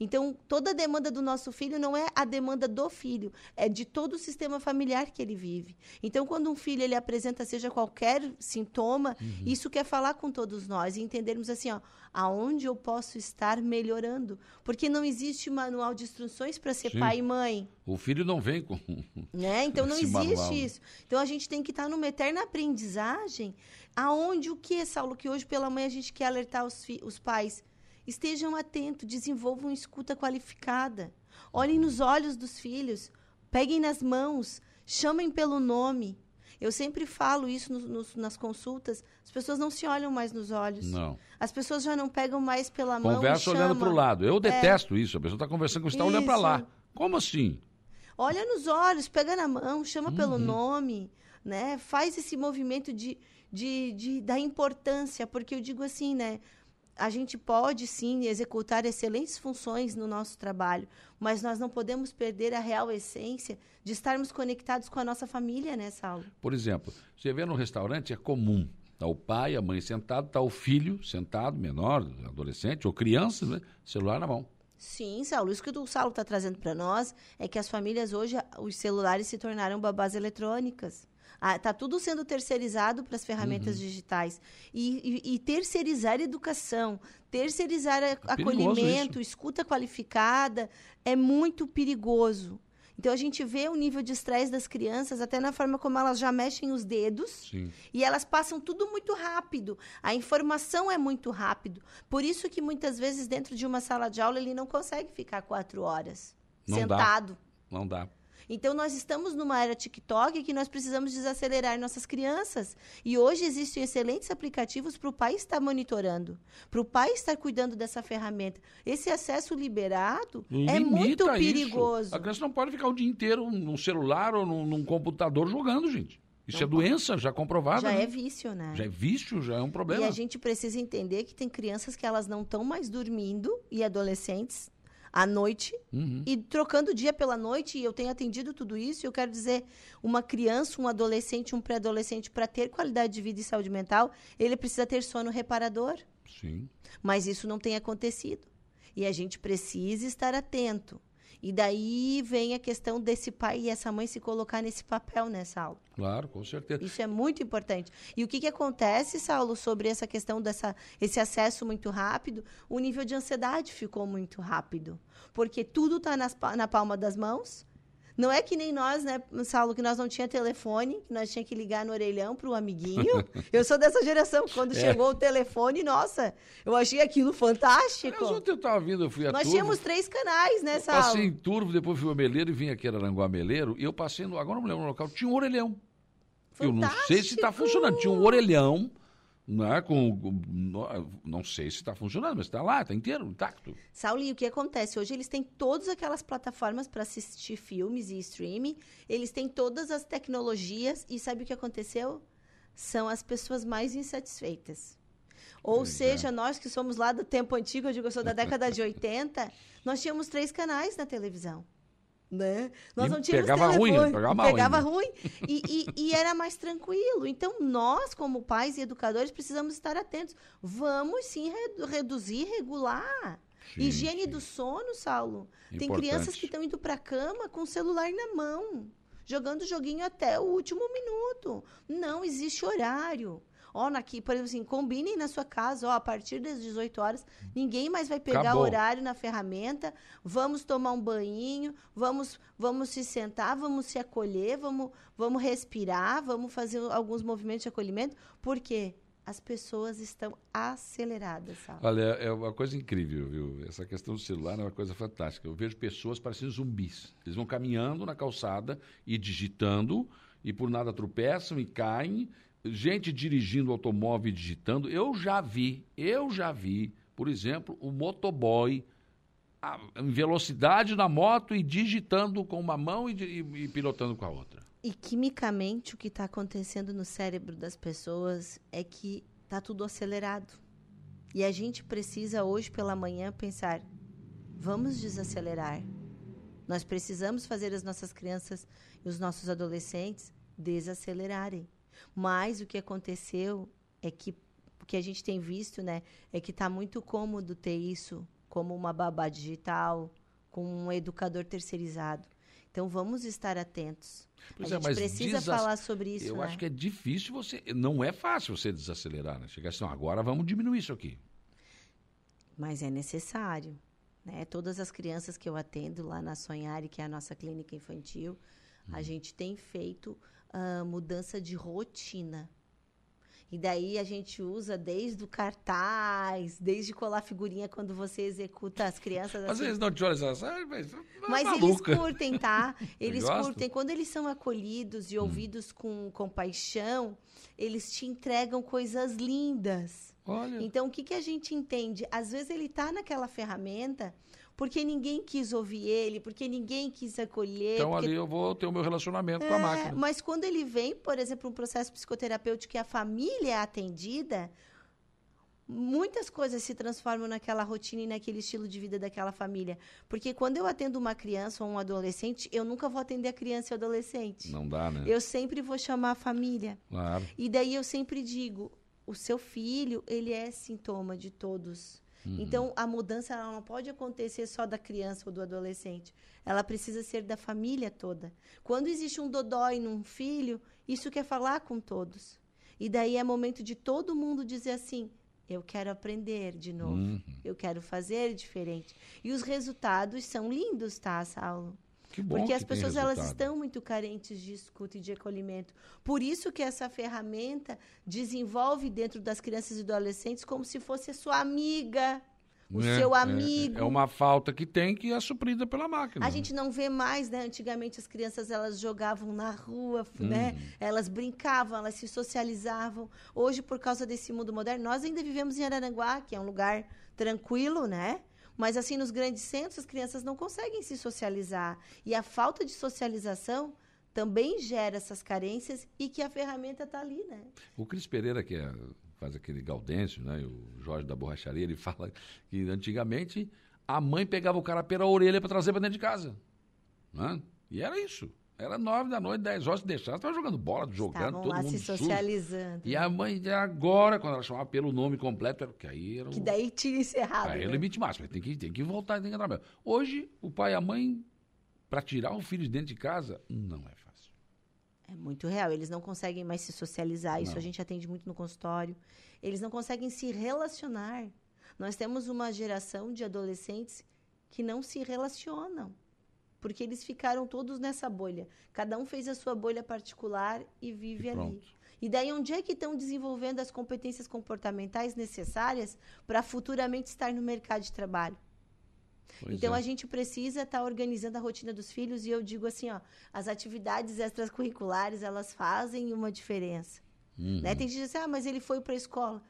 Então, toda a demanda do nosso filho não é a demanda do filho, é de todo o sistema familiar que ele vive. Então, quando um filho ele apresenta seja qualquer sintoma, isso quer falar com todos nós e entendermos assim, ó, aonde eu posso estar melhorando, porque não existe manual de instruções para ser Sim. pai e mãe. O filho não vem com. Né? Então não existe manual. isso. Então a gente tem que estar numa eterna aprendizagem, aonde o que, Saulo, que hoje pela manhã a gente quer alertar os, os pais. Estejam atentos, desenvolvam escuta qualificada. Olhem nos olhos dos filhos, peguem nas mãos, chamem pelo nome. Eu sempre falo isso nas consultas, as pessoas não se olham mais nos olhos. Não. As pessoas já não pegam mais pela mão. e Conversa olhando para o lado. Eu detesto isso. A pessoa está conversando com você, está olhando para lá. Como assim? Olha nos olhos, pega na mão, chama Uhum. pelo nome, né? Faz esse movimento de, de, de, da importância, porque eu digo assim, né? A gente pode sim executar excelentes funções no nosso trabalho, mas nós não podemos perder a real essência de estarmos conectados com a nossa família, né, Saulo? Por exemplo, você vê no restaurante, é comum. Está o pai, a mãe sentado, está o filho sentado, menor, adolescente ou criança, né? celular na mão. Sim, Saulo. Isso que o Saulo está trazendo para nós é que as famílias hoje, os celulares se tornaram babás eletrônicas. Está tudo sendo terceirizado para as ferramentas digitais. E, e- e terceirizar a educação, terceirizar É acolhimento, escuta qualificada, é muito perigoso. Então a gente vê o nível de estresse das crianças, até na forma como elas já mexem os dedos. Sim. E elas passam tudo muito rápido. A informação é muito rápido. Por isso que muitas vezes dentro de uma sala de aula ele não consegue ficar quatro horas Não dá. sentado. Não dá. Então nós estamos numa era TikTok que nós precisamos desacelerar nossas crianças. E hoje existem excelentes aplicativos para o pai estar monitorando, para o pai estar cuidando dessa ferramenta. Esse acesso liberado é muito Limita isso. perigoso. A criança não pode ficar o dia inteiro num celular ou num, num computador jogando, gente. Isso é doença já comprovada. Já né? é vício, né? Já é vício, já é um problema. E a gente precisa entender que tem crianças que elas não estão mais dormindo e adolescentes à noite Uhum. e trocando o dia pela noite. E eu tenho atendido tudo isso. E eu quero dizer, uma criança, um adolescente, um pré-adolescente, para ter qualidade de vida e saúde mental, ele precisa ter sono reparador. Sim. Mas isso não tem acontecido. E a gente precisa estar atento. E daí vem a questão desse pai e essa mãe se colocar nesse papel nessa aula. Claro, com certeza. Isso é muito importante. E o que, que acontece, Saulo, sobre essa questão dessa esse acesso muito rápido? O nível de ansiedade ficou muito rápido. Porque tudo está na palma das mãos. Não é que nem nós, né, Saulo, que nós não tinha telefone, que nós tinha que ligar no orelhão para o amiguinho. Eu sou dessa geração. Quando É. chegou o telefone, nossa, eu achei aquilo fantástico. Mas ontem eu estava vindo, eu fui a Nós Turvo, tínhamos três canais, né, Saulo? Passei em Turvo, depois fui a Meleiro e vim aqui a Aranguá Meleiro. E eu passei, no, agora não me lembro no local, tinha um orelhão. Eu não sei se está Fantástico! funcionando. Tinha um orelhão, né, com, não, sei se está funcionando, mas está lá, está inteiro, intacto. Saulinho, o que acontece? Hoje eles têm todas aquelas plataformas para assistir filmes e streaming, eles têm todas as tecnologias e sabe o que aconteceu? São as pessoas mais insatisfeitas. Ou Pois seja, nós que somos lá do tempo antigo, eu digo, eu sou da década de 80, nós tínhamos três canais na televisão. Né? Nós E não tínhamos pegava ruim, telefone, pegava mal pegava ainda. ruim e, e- e era mais tranquilo. Então, nós, como pais e educadores, precisamos estar atentos. Vamos sim re- reduzir, regular. Sim, Higiene sim. do sono, Saulo. Tem Importante. crianças que estão indo para a cama com o celular na mão, jogando joguinho até o último minuto. Não existe horário. Ó, aqui, por exemplo, assim, combinem na sua casa, ó, a partir das 18 horas, ninguém mais vai pegar Acabou. horário na ferramenta. Vamos tomar um banho, vamos, vamos se sentar, vamos se acolher, vamos, vamos respirar, vamos fazer alguns movimentos de acolhimento, porque as pessoas estão aceleradas. Sabe? Olha, é uma coisa incrível, viu? Essa questão do celular é uma coisa fantástica. Eu vejo pessoas parecendo zumbis. Eles vão caminhando na calçada e digitando, e por nada tropeçam e caem. Gente dirigindo automóvel e digitando. Eu já vi, eu já vi, por exemplo, o motoboy em velocidade na moto e digitando com uma mão e, e, e pilotando com a outra. E quimicamente o que está acontecendo no cérebro das pessoas é que está tudo acelerado. E a gente precisa hoje pela manhã pensar: vamos desacelerar. Nós precisamos fazer as nossas crianças e os nossos adolescentes desacelerarem. Mas o que aconteceu é que o que a gente tem visto, né, é que está muito cômodo ter isso como uma babá digital, com um educador terceirizado. Então vamos estar atentos. Pois a é, gente precisa falar sobre isso. Eu né? acho que é difícil você. Não é fácil você desacelerar, né? Chegar assim, agora vamos diminuir isso aqui. Mas é necessário. Né? Todas as crianças que eu atendo lá na Sonhare, que é a nossa clínica infantil, hum. a uhum. gente tem feito uh, mudança de rotina. E daí a gente usa desde o cartaz, desde colar figurinha quando você executa as crianças. Às assim. vezes não te olham assim, mas, mas eles curtem, tá? Eles curtem. Quando eles são acolhidos e hum. ouvidos hum. com compaixão, eles te entregam coisas lindas. Olha. Então, o que, que a gente entende? Às vezes ele está naquela ferramenta porque ninguém quis ouvir ele, porque ninguém quis acolher. Então porque... ali eu vou ter o meu relacionamento é, com a é, máquina. Mas quando ele vem, por exemplo, um processo psicoterapêutico que a família é atendida, muitas coisas se transformam naquela rotina e naquele estilo de vida daquela família. Porque quando eu atendo uma criança ou um adolescente, eu nunca vou atender a criança e o adolescente. Não dá, né? Eu sempre vou chamar a família. Claro. E daí eu sempre digo, o seu filho, ele é sintoma de todos. Uhum. Então, a mudança ela não pode acontecer só da criança ou do adolescente. Ela precisa ser da família toda. Quando existe um dodói num filho, isso quer falar com todos. E daí é momento de todo mundo dizer assim: eu quero aprender de novo. Uhum. Eu quero fazer diferente. E os resultados são lindos, tá, Saulo? Porque as pessoas elas estão muito carentes de escuta e de acolhimento. Por isso que essa ferramenta desenvolve dentro das crianças e adolescentes como se fosse a sua amiga, o é, seu é, amigo. É, é, uma falta que tem que é suprida pela máquina. A gente não vê mais, né? Antigamente as crianças elas jogavam na rua, hum. né? Elas brincavam, elas se socializavam. Hoje, por causa desse mundo moderno, nós ainda vivemos em Araranguá, que é um lugar tranquilo, né? Mas, assim, nos grandes centros, as crianças não conseguem se socializar. E a falta de socialização também gera essas carências e que a ferramenta está ali, né? O Cris Pereira, que é, faz aquele gaudêncio, né? o Jorge da borracharia, ele fala que antigamente a mãe pegava o cara pela orelha para trazer para dentro de casa. Né? E era isso. Era nove da noite, dez horas, se deixar, estava jogando bola, jogando, Estavam todo lá mundo se socializando. E a mãe, agora, quando ela chamava pelo nome completo, era, que aí era Que daí tinha encerrado. Aí é né? limite máximo, tem que, tem que voltar, tem que entrar. Hoje, o pai e a mãe, para tirar o filho de dentro de casa, não é fácil. É muito real. Eles não conseguem mais se socializar. Isso não. a gente atende muito no consultório. Eles não conseguem se relacionar. Nós temos uma geração de adolescentes que não se relacionam porque eles ficaram todos nessa bolha. Cada um fez a sua bolha particular e vive e ali. E daí, onde é que estão desenvolvendo as competências comportamentais necessárias para futuramente estar no mercado de trabalho? Pois então, é. a gente precisa estar tá organizando a rotina dos filhos e eu digo assim, ó, as atividades extracurriculares, elas fazem uma diferença. Uhum. Né? Tem gente que diz assim, ah, mas ele foi para a escola.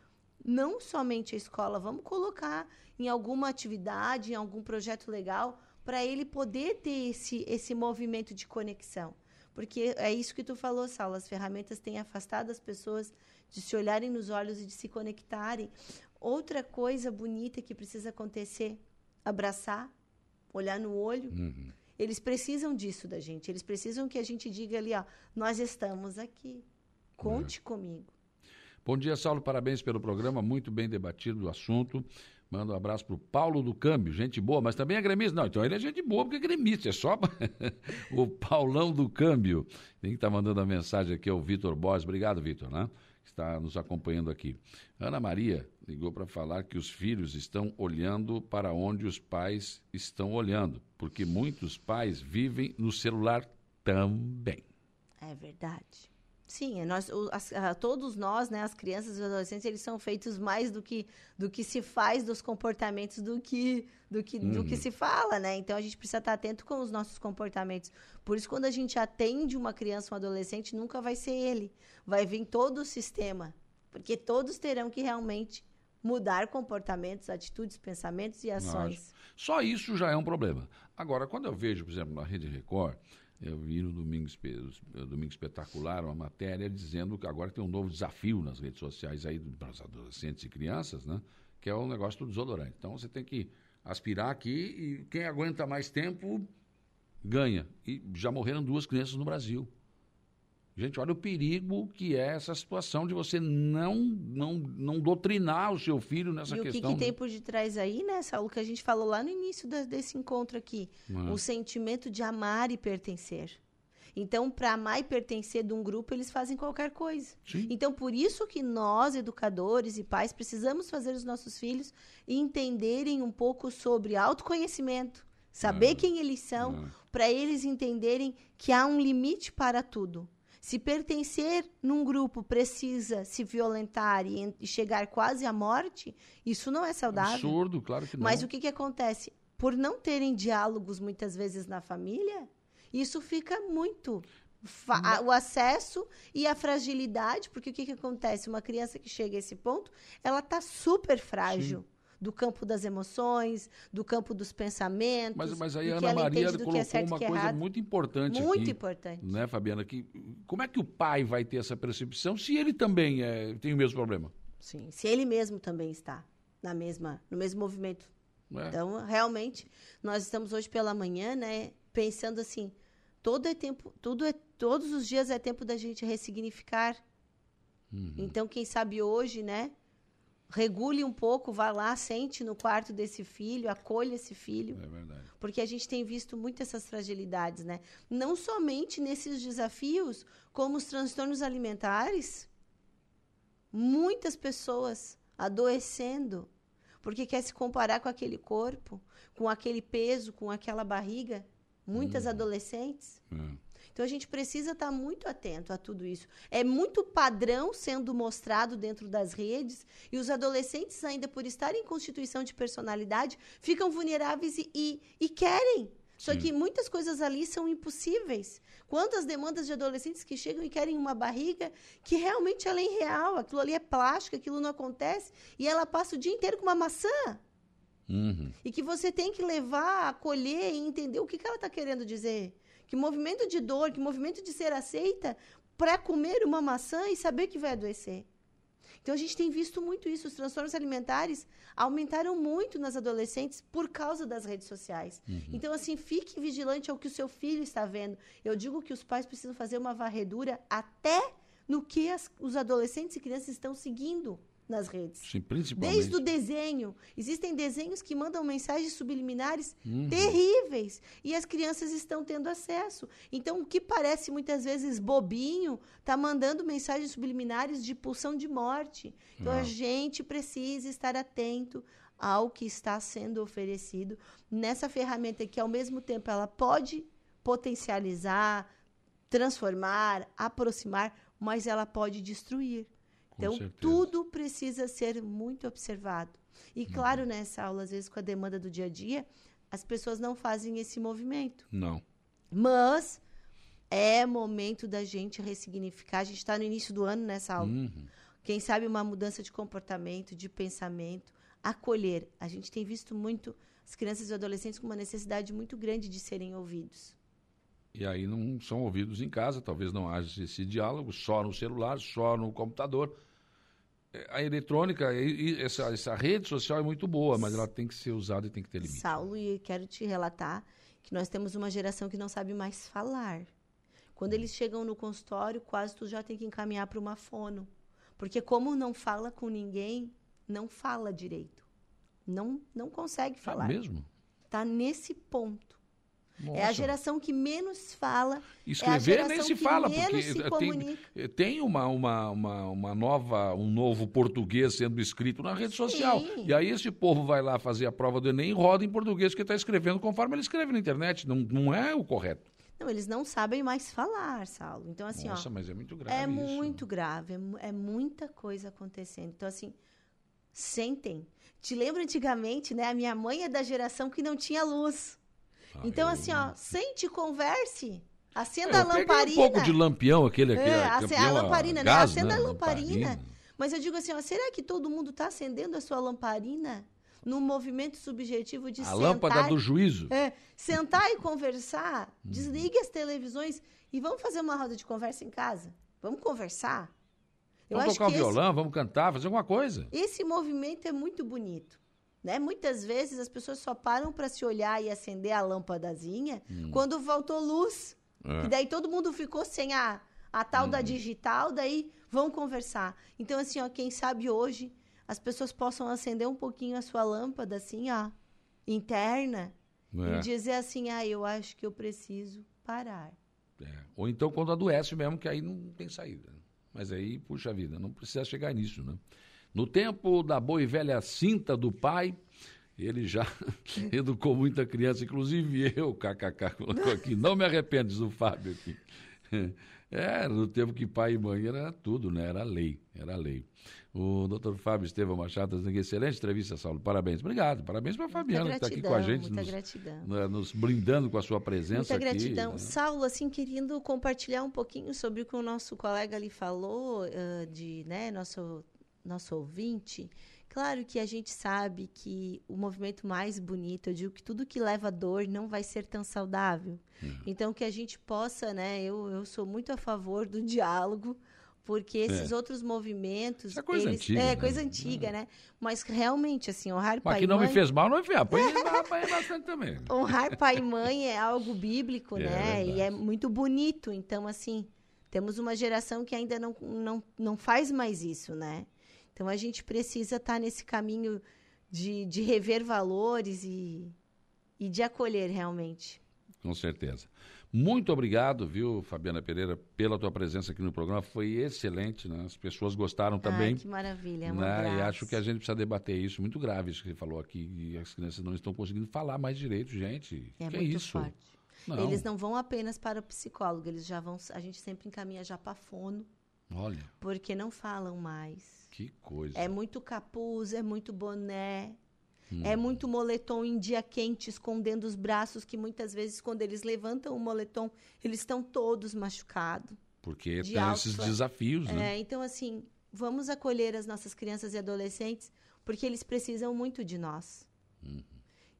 Não somente a escola, vamos colocar em alguma atividade, em algum projeto legal, para ele poder ter esse, esse movimento de conexão. Porque é isso que tu falou, Saulo, as ferramentas têm afastado as pessoas de se olharem nos olhos e de se conectarem. Outra coisa bonita que precisa acontecer, abraçar, olhar no olho. Uhum. Eles precisam disso da gente. Eles precisam que a gente diga ali, ó, nós estamos aqui. Conte uhum. comigo. Bom dia, Saulo. Parabéns pelo programa. Muito bem debatido o assunto. Manda um abraço pro Paulo do Câmbio, gente boa, mas também é gremista. Não, então ele é gente boa porque é gremista, é só o Paulão do Câmbio. Quem está mandando a mensagem aqui é o Vitor Borges. Obrigado, Vitor, né? Está nos acompanhando aqui. Ana Maria ligou para falar que os filhos estão olhando para onde os pais estão olhando, porque muitos pais vivem no celular também. É verdade. Sim, é nós, o, as, a, todos nós, né, as crianças e os adolescentes, eles são feitos mais do que, do que se faz dos comportamentos do que, do, que, uhum. do que uhum. se fala, né? Então a gente precisa estar atento com os nossos comportamentos. Por isso, quando a gente atende uma criança, um adolescente, nunca vai ser ele. Vai vir todo o sistema. Porque todos terão que realmente mudar comportamentos, atitudes, pensamentos e ações. Nossa. Só isso já é um problema. Agora, quando eu vejo, por exemplo, na Rede Record, eu vi no Domingo, Domingo Espetacular uma matéria dizendo que agora tem um novo desafio nas redes sociais aí para os adolescentes e crianças, né? Que é o negócio do desodorante. Então você tem que aspirar aqui e quem aguenta mais tempo ganha. E já morreram duas crianças no Brasil. Gente, olha o perigo que é essa situação de você não não, não doutrinar o seu filho nessa e questão. E o que, que, tem por detrás aí, né, Saulo, que a gente falou lá no início da, desse encontro aqui? É. O sentimento de amar e pertencer. Então, para amar e pertencer de um grupo, eles fazem qualquer coisa. Sim. Então, por isso que nós, educadores e pais, precisamos fazer os nossos filhos entenderem um pouco sobre autoconhecimento, saber é. quem eles são, é. para eles entenderem que há um limite para tudo. Se pertencer num grupo precisa se violentar e, e chegar quase à morte, isso não é saudável. Absurdo, claro que não. Mas o que, que acontece? Por não terem diálogos muitas vezes na família, isso fica muito o acesso e a fragilidade, porque o que, que acontece? Uma criança que chega a esse ponto, ela está super frágil. Sim do campo das emoções, do campo dos pensamentos. Mas, mas aí a Ana Maria colocou é uma coisa errado. muito importante Muito aqui, importante. Né, Fabiana? Que, como é que o pai vai ter essa percepção se ele também é, tem o mesmo problema? Sim, se ele mesmo também está na mesma, no mesmo movimento. É. Então, realmente, nós estamos hoje pela manhã, né, pensando assim, todo é tempo, tudo é, todos os dias é tempo da gente ressignificar. Uhum. Então, quem sabe hoje, né, regule um pouco, vá lá, sente no quarto desse filho, acolha esse filho. É verdade. Porque a gente tem visto muito essas fragilidades, né? Não somente nesses desafios, como os transtornos alimentares. Muitas pessoas adoecendo porque quer se comparar com aquele corpo, com aquele peso, com aquela barriga. Muitas hum. adolescentes. Hum. Então a gente precisa estar muito atento a tudo isso. É muito padrão sendo mostrado dentro das redes e os adolescentes, ainda por estarem em constituição de personalidade, ficam vulneráveis e, e, e querem. Só Sim. que muitas coisas ali são impossíveis. Quantas demandas de adolescentes que chegam e querem uma barriga que realmente ela é irreal, aquilo ali é plástico, aquilo não acontece, e ela passa o dia inteiro com uma maçã. Uhum. E que você tem que levar, acolher e entender o que, que ela está querendo dizer que movimento de dor, que movimento de ser aceita para comer uma maçã e saber que vai adoecer. Então a gente tem visto muito isso. Os transtornos alimentares aumentaram muito nas adolescentes por causa das redes sociais. Uhum. Então, assim, fique vigilante ao que o seu filho está vendo. Eu digo que os pais precisam fazer uma varredura até no que as, os adolescentes e crianças estão seguindo nas redes. Sim, principalmente. Desde o desenho. Existem desenhos que mandam mensagens subliminares uhum. terríveis e as crianças estão tendo acesso. Então, o que parece muitas vezes bobinho está mandando mensagens subliminares de pulsão de morte. Então, a gente precisa estar atento ao que está sendo oferecido nessa ferramenta que, ao mesmo tempo, ela pode potencializar, transformar, aproximar, mas ela pode destruir. Então, tudo precisa ser muito observado. E uhum. claro, nessa aula, às vezes, com a demanda do dia a dia, as pessoas não fazem esse movimento. Não. Mas é momento da gente ressignificar. A gente está no início do ano nessa aula. Uhum. Quem sabe uma mudança de comportamento, de pensamento, acolher. A gente tem visto muito as crianças e adolescentes com uma necessidade muito grande de serem ouvidos. E aí não são ouvidos em casa, talvez não haja esse diálogo, só no celular, só no computador a eletrônica, essa, essa rede social é muito boa, mas ela tem que ser usada e tem que ter limite. Saulo, e quero te relatar que nós temos uma geração que não sabe mais falar. Quando eles chegam no consultório, quase tu já tem que encaminhar para uma fono. Porque como não fala com ninguém, não fala direito. Não, não consegue é falar. É mesmo? Está nesse ponto. Nossa. É a geração que menos fala. Escrever é nem se fala, porque se tem, tem uma, uma, uma, uma, nova, um novo português sendo escrito na rede Sim. social. E aí esse povo vai lá fazer a prova do Enem e roda em português que está escrevendo conforme ele escreve na internet. Não, não é o correto. Não, eles não sabem mais falar, Saulo. Então, assim, Nossa, ó. mas é muito grave. É isso. muito grave, é, é muita coisa acontecendo. Então, assim, sentem. Te lembro antigamente, né? A minha mãe é da geração que não tinha luz. Ah, então, eu- assim, ó, sente e converse. Acenda É, a eu peguei lamparina. um pouco de lampião, aquele aqui. É, ace- a lamparina, né? gás, Acenda né? a lamparina. Mas eu digo assim, ó, será que todo mundo está acendendo a sua lamparina no movimento subjetivo de A sentar? lâmpada do juízo. É, sentar e conversar, desligue as televisões e vamos fazer uma roda de conversa em casa. Vamos conversar. Eu Vamos tocar um que esse- violão, vamos cantar, fazer alguma coisa. esse movimento é muito bonito. Né? Muitas vezes as pessoas só param para se olhar e acender a lâmpadazinha quando faltou luz. É. E daí todo mundo ficou sem a, a tal Uhum. da digital, daí vão conversar. Então, assim, ó, quem sabe hoje as pessoas possam acender um pouquinho a sua lâmpada, assim, ó, interna, É. e dizer assim, ah, eu acho que eu preciso parar. É. Ou então quando adoece mesmo, que aí não tem saída. Mas aí, puxa vida, não precisa chegar nisso, né? No tempo da boa e velha cinta do pai, ele já educou muita criança, inclusive eu, kkk, colocou aqui. Não me arrependo, diz o Fábio aqui. É, no tempo que pai e mãe era tudo, né? Era lei, era lei. O doutor Fábio Estevão Machado, tá excelente entrevista, Saulo. Parabéns. Obrigado. Parabéns para a Fabiana, que está aqui com a gente, muita nos, gratidão. né, nos brindando com a sua presença Muita aqui. gratidão. né? Saulo, assim, querendo compartilhar um pouquinho sobre o que o nosso colega ali falou, ah, de, né, nosso, nosso ouvinte. Claro que a gente sabe que o movimento mais bonito, eu digo que tudo que leva dor não vai ser tão saudável. Uhum. Então, que a gente possa, né, eu, eu sou muito a favor do diálogo, porque esses outros movimentos... Isso é coisa eles, antiga, É, né? coisa antiga, né? Mas realmente, assim, honrar Mas pai que e não me mãe- fez mal, não fez. Apanhei, apanhei bastante também. honrar pai e mãe é algo bíblico, É né? E é muito bonito. Então, assim, temos uma geração que ainda não, não, não faz mais isso, né? Então, a gente precisa estar nesse caminho de, de rever valores e, e de acolher realmente. Com certeza. Muito obrigado, viu, Fabiana Pereira, pela tua presença aqui no programa. Foi excelente, né? As pessoas gostaram também. Ai, que maravilha. É um né? E acho que a gente precisa debater isso. Muito grave isso que você falou aqui. E as crianças não estão conseguindo falar mais direito, gente. É que muito isso? forte. Não. Eles não vão apenas para o psicólogo, eles já vão. A gente sempre encaminha já para fono, Olha, porque não falam mais. Que coisa. É muito capuz, é muito boné, Hum. é muito moletom em dia quente, escondendo os braços, que muitas vezes, quando eles levantam o moletom, eles estão todos machucados. Porque de tem alto- esses desafios, né? É, então, assim, vamos acolher as nossas crianças e adolescentes, porque eles precisam muito de nós. Uhum.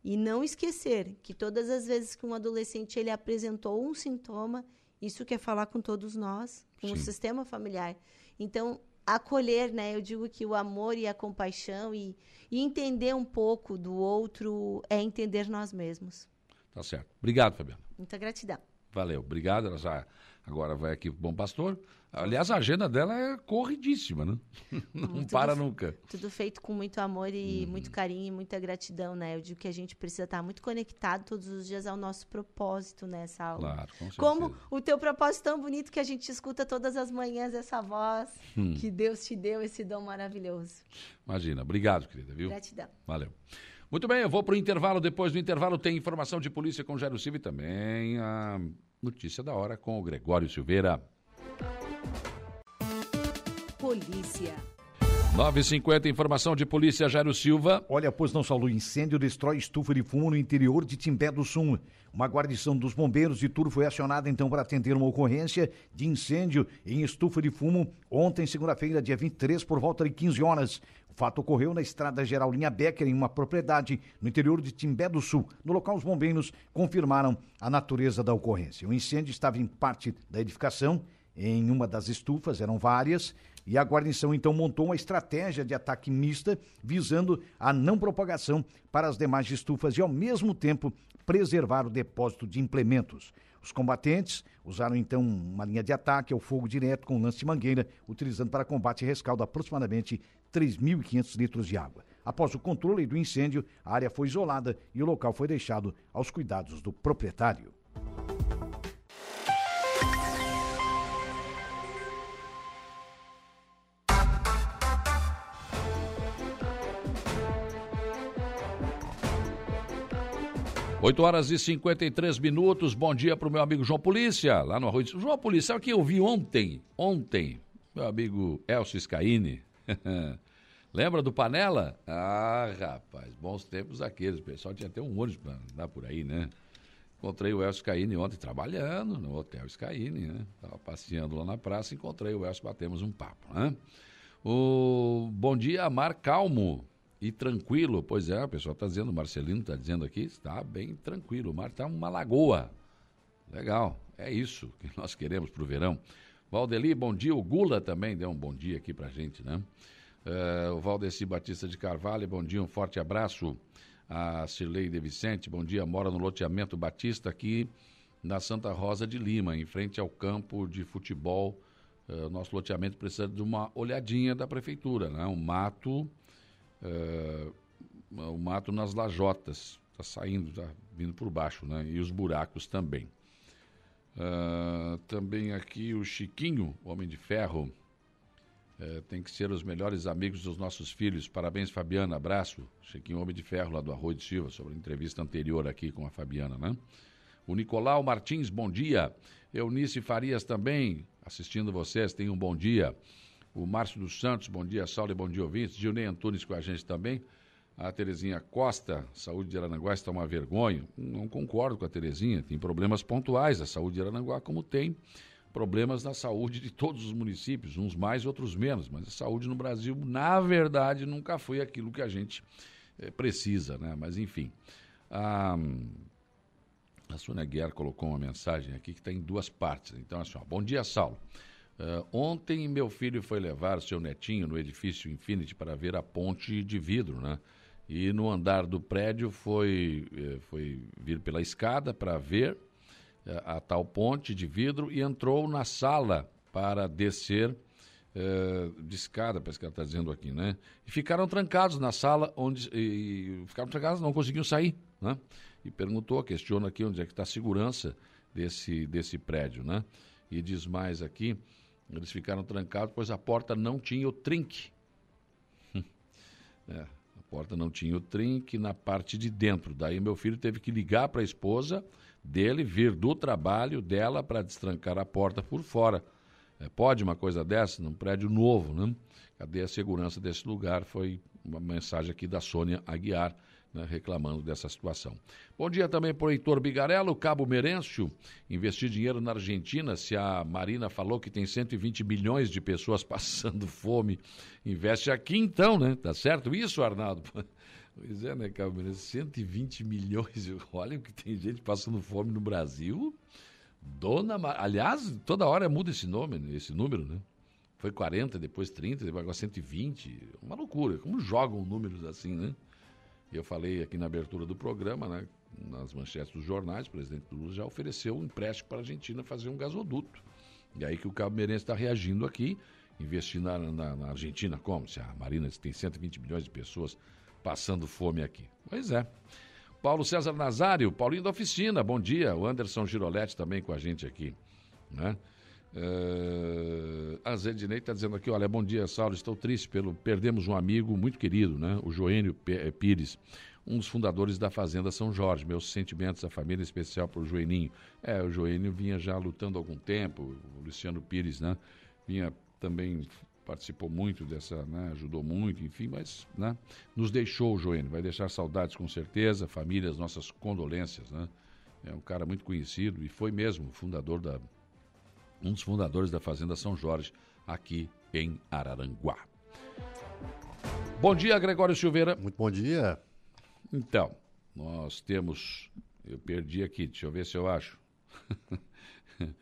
E não esquecer que todas as vezes que um adolescente ele apresentou um sintoma, isso quer falar com todos nós, com o Sim. sistema familiar. Então, acolher, né? Eu digo que o amor e a compaixão e, e entender um pouco do outro é entender nós mesmos. Tá certo. Obrigado, Fabiana. Muita gratidão. Valeu, obrigado. Já agora vai aqui pro Bom Pastor. Aliás, a agenda dela é corridíssima, né? Não Tudo para nunca. Tudo feito com muito amor e Uhum. muito carinho e muita gratidão, né? Eu digo que a gente precisa estar muito conectado todos os dias ao nosso propósito nessa aula. Claro, com certeza. Como o teu propósito tão bonito que a gente escuta todas as manhãs, essa voz Hum. que Deus te deu, esse dom maravilhoso. Imagina. Obrigado, querida, viu? Gratidão. Valeu. Muito bem, eu vou para o intervalo. Depois do intervalo tem informação de polícia com Jairo Silva e também a notícia da hora com o Gregório Silveira. Polícia. 9h50, informação de polícia Jairo Silva. Olha, pois não Saulo, incêndio destrói estufa de fumo no interior de Timbé do Sul. Uma guarnição dos bombeiros de Turo foi acionada então para atender uma ocorrência de incêndio em estufa de fumo ontem, segunda-feira, dia 23, por volta de 15 horas. O fato ocorreu na estrada geral Linha Becker, em uma propriedade no interior de Timbé do Sul. No local, os bombeiros confirmaram a natureza da ocorrência. O incêndio estava em parte da edificação, em uma das estufas, eram várias, e a guarnição então montou uma estratégia de ataque mista, visando a não propagação para as demais estufas e, ao mesmo tempo, preservar o depósito de implementos. Os combatentes usaram então uma linha de ataque ao fogo direto com lance de mangueira, utilizando para combate e rescaldo aproximadamente 3.500 litros de água. Após o controle do incêndio, a área foi isolada e o local foi deixado aos cuidados do proprietário. 8 horas e 53 minutos. Bom dia para o meu amigo João Polícia, lá no Arroio. João Polícia, sabe o que eu vi ontem? Ontem, meu amigo Elcio Scaini. Lembra do Panela? Ah, rapaz, bons tempos aqueles. O pessoal tinha até um ônibus para andar por aí, né? Encontrei o Elcio Scaini ontem trabalhando no Hotel Scaini, né? Estava passeando lá na praça, encontrei o Elcio, batemos um papo, né? O bom dia, Mar Calmo e tranquilo. Pois é, o pessoal está dizendo, o Marcelino está dizendo aqui, está bem tranquilo. O mar está uma lagoa. Legal, é isso que nós queremos para o verão. Valdeli, bom dia. O Gula também deu um bom dia aqui para gente, né? Uh, o Valdeci Batista de Carvalho, bom dia, um forte abraço. A Cirlei Vicente, bom dia, mora no loteamento Batista aqui na Santa Rosa de Lima, em frente ao campo de futebol. Uh, nosso loteamento precisa de uma olhadinha da prefeitura, né? Um mato uh, o mato nas lajotas. Está saindo, está vindo por baixo, né? E os buracos também. Uh, também aqui o Chiquinho, Homem de Ferro. Uh, tem que ser os melhores amigos dos nossos filhos. Parabéns, Fabiana. Abraço. Chiquinho, Homem de Ferro, lá do Arroio de Silva, sobre a entrevista anterior aqui com a Fabiana, né? O Nicolau Martins, bom dia. Eunice Farias também, assistindo vocês, tenham um bom dia o Márcio dos Santos, bom dia, Saulo e bom dia, ouvintes. Gilney Antunes com a gente também. A Terezinha Costa, saúde de Aranaguá está uma vergonha. Não concordo com a Terezinha, tem problemas pontuais a saúde de Aranaguá, como tem problemas na saúde de todos os municípios, uns mais, outros menos. Mas a saúde no Brasil, na verdade, nunca foi aquilo que a gente é, precisa, né? Mas enfim. A, a Sônia Guerra colocou uma mensagem aqui que está em duas partes. Então, assim, ó, bom dia, Saulo. Uh, ontem meu filho foi levar seu netinho no edifício Infinity para ver a ponte de vidro, né? E no andar do prédio foi, eh, foi vir pela escada para ver uh, a tal ponte de vidro e entrou na sala para descer de escada, parece que ela está dizendo aqui, né? E ficaram trancados na sala, onde e, ficaram trancados, não conseguiam sair, né? E perguntou, questiona aqui onde é que está a segurança desse, desse prédio, né? E diz mais aqui, eles ficaram trancados, pois a porta não tinha o trinque. é, a porta não tinha o trinque na parte de dentro. Daí meu filho teve que ligar para a esposa dele, vir do trabalho dela para destrancar a porta por fora. É, pode uma coisa dessa num prédio novo, né? Cadê a segurança desse lugar? Foi uma mensagem aqui da Sônia Aguiar né, reclamando dessa situação. Bom dia também para o Heitor Bigarello, Cabo Merêncio, investir dinheiro na Argentina, se a Marina falou que tem 120 milhões de pessoas passando fome, investe aqui então, né? Tá certo isso, Arnaldo? Pois é, né, Cabo Merêncio, 120 milhões, olha que tem gente passando fome no Brasil. Dona Mar... Aliás, toda hora muda esse nome, esse número, né? Foi 40, depois 30, depois agora 120. Uma loucura. Como jogam números assim, né? Eu falei aqui na abertura do programa, né, nas manchetes dos jornais, o presidente Lula já ofereceu um empréstimo para a Argentina fazer um gasoduto. E aí que o Cabo Meirense está reagindo aqui, investir na, na, na, Argentina como? Se a Marina tem 120 milhões de pessoas passando fome aqui. Pois é. Paulo César Nazário, Paulinho da Oficina, bom dia. O Anderson Giroletti também com a gente aqui. Né? Uh, a Zedinei está dizendo aqui, olha, bom dia, Saulo, estou triste pelo perdemos um amigo muito querido, né? O Joênio eh, Pires, um dos fundadores da Fazenda São Jorge. Meus sentimentos à família, em especial para o Joeninho. É, o Joênio vinha já lutando há algum tempo, o Luciano Pires, né? Vinha também participou muito dessa, né? Ajudou muito, enfim, mas, né? Nos deixou o Joênio, vai deixar saudades com certeza, famílias, nossas condolências, né? É um cara muito conhecido e foi mesmo fundador da um dos fundadores da Fazenda São Jorge, aqui em Araranguá. Bom dia, Gregório Silveira. Muito bom dia. Então, nós temos. Eu perdi aqui, deixa eu ver se eu acho.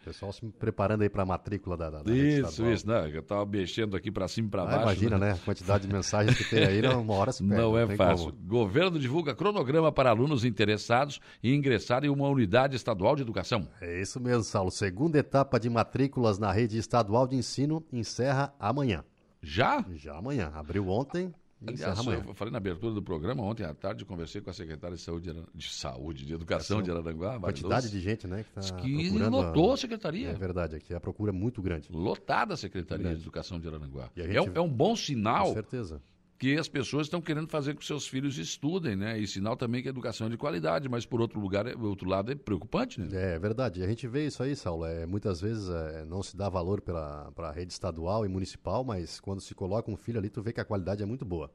Pessoal se preparando aí para a matrícula da, da Isso, isso, né? Eu estava mexendo aqui para cima e para ah, baixo. Imagina, né? né? A quantidade de mensagens que tem aí, uma hora se perde. Não é não fácil. Como. Governo divulga cronograma para alunos interessados em ingressar em uma unidade estadual de educação. É isso mesmo, Saulo. Segunda etapa de matrículas na rede estadual de ensino encerra amanhã. Já? Já amanhã. Abriu ontem, Aliás, eu falei na abertura do programa, ontem à tarde, conversei com a secretária de Saúde, de, saúde, de Educação de Araranguá. Quantidade de gente, né? Que, tá que lotou a secretaria. É verdade, aqui a procura é muito grande. Lotada a Secretaria grande. de Educação de Araranguá. É, gente... é, um bom sinal. Com certeza. Que as pessoas estão querendo fazer com que seus filhos estudem, né? E sinal também que a educação é de qualidade, mas por outro lugar, é, outro lado é preocupante, né? É verdade. A gente vê isso aí, Saulo. É, muitas vezes é, não se dá valor para a rede estadual e municipal, mas quando se coloca um filho ali, tu vê que a qualidade é muito boa.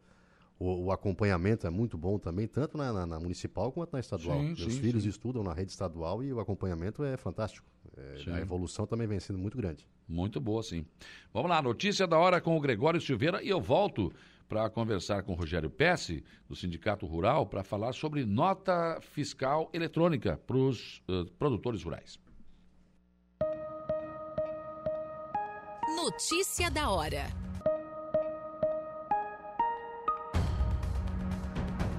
O, o acompanhamento é muito bom também, tanto na, na, na municipal quanto na estadual. Sim, Meus sim, filhos sim. estudam na rede estadual e o acompanhamento é fantástico. É, a evolução também vem sendo muito grande. Muito boa, sim. Vamos lá, notícia da hora com o Gregório Silveira e eu volto para conversar com Rogério Pesce, do Sindicato Rural, para falar sobre nota fiscal eletrônica para os uh, produtores rurais. Notícia da hora.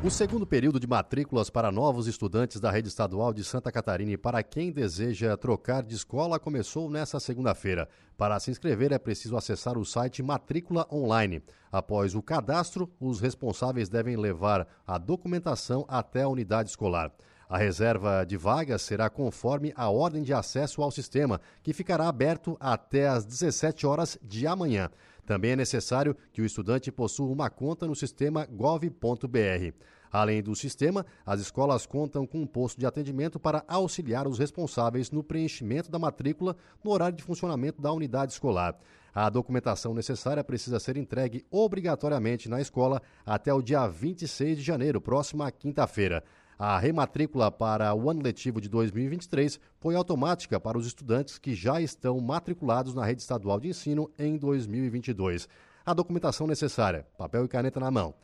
O segundo período de matrículas para novos estudantes da rede estadual de Santa Catarina e para quem deseja trocar de escola começou nesta segunda-feira. Para se inscrever é preciso acessar o site Matrícula Online. Após o cadastro, os responsáveis devem levar a documentação até a unidade escolar. A reserva de vagas será conforme a ordem de acesso ao sistema, que ficará aberto até às 17 horas de amanhã. Também é necessário que o estudante possua uma conta no sistema gov.br. Além do sistema, as escolas contam com um posto de atendimento para auxiliar os responsáveis no preenchimento da matrícula no horário de funcionamento da unidade escolar. A documentação necessária precisa ser entregue obrigatoriamente na escola até o dia 26 de janeiro, próxima quinta-feira. A rematrícula para o ano letivo de 2023 foi automática para os estudantes que já estão matriculados na rede estadual de ensino em 2022. A documentação necessária: papel e caneta na mão,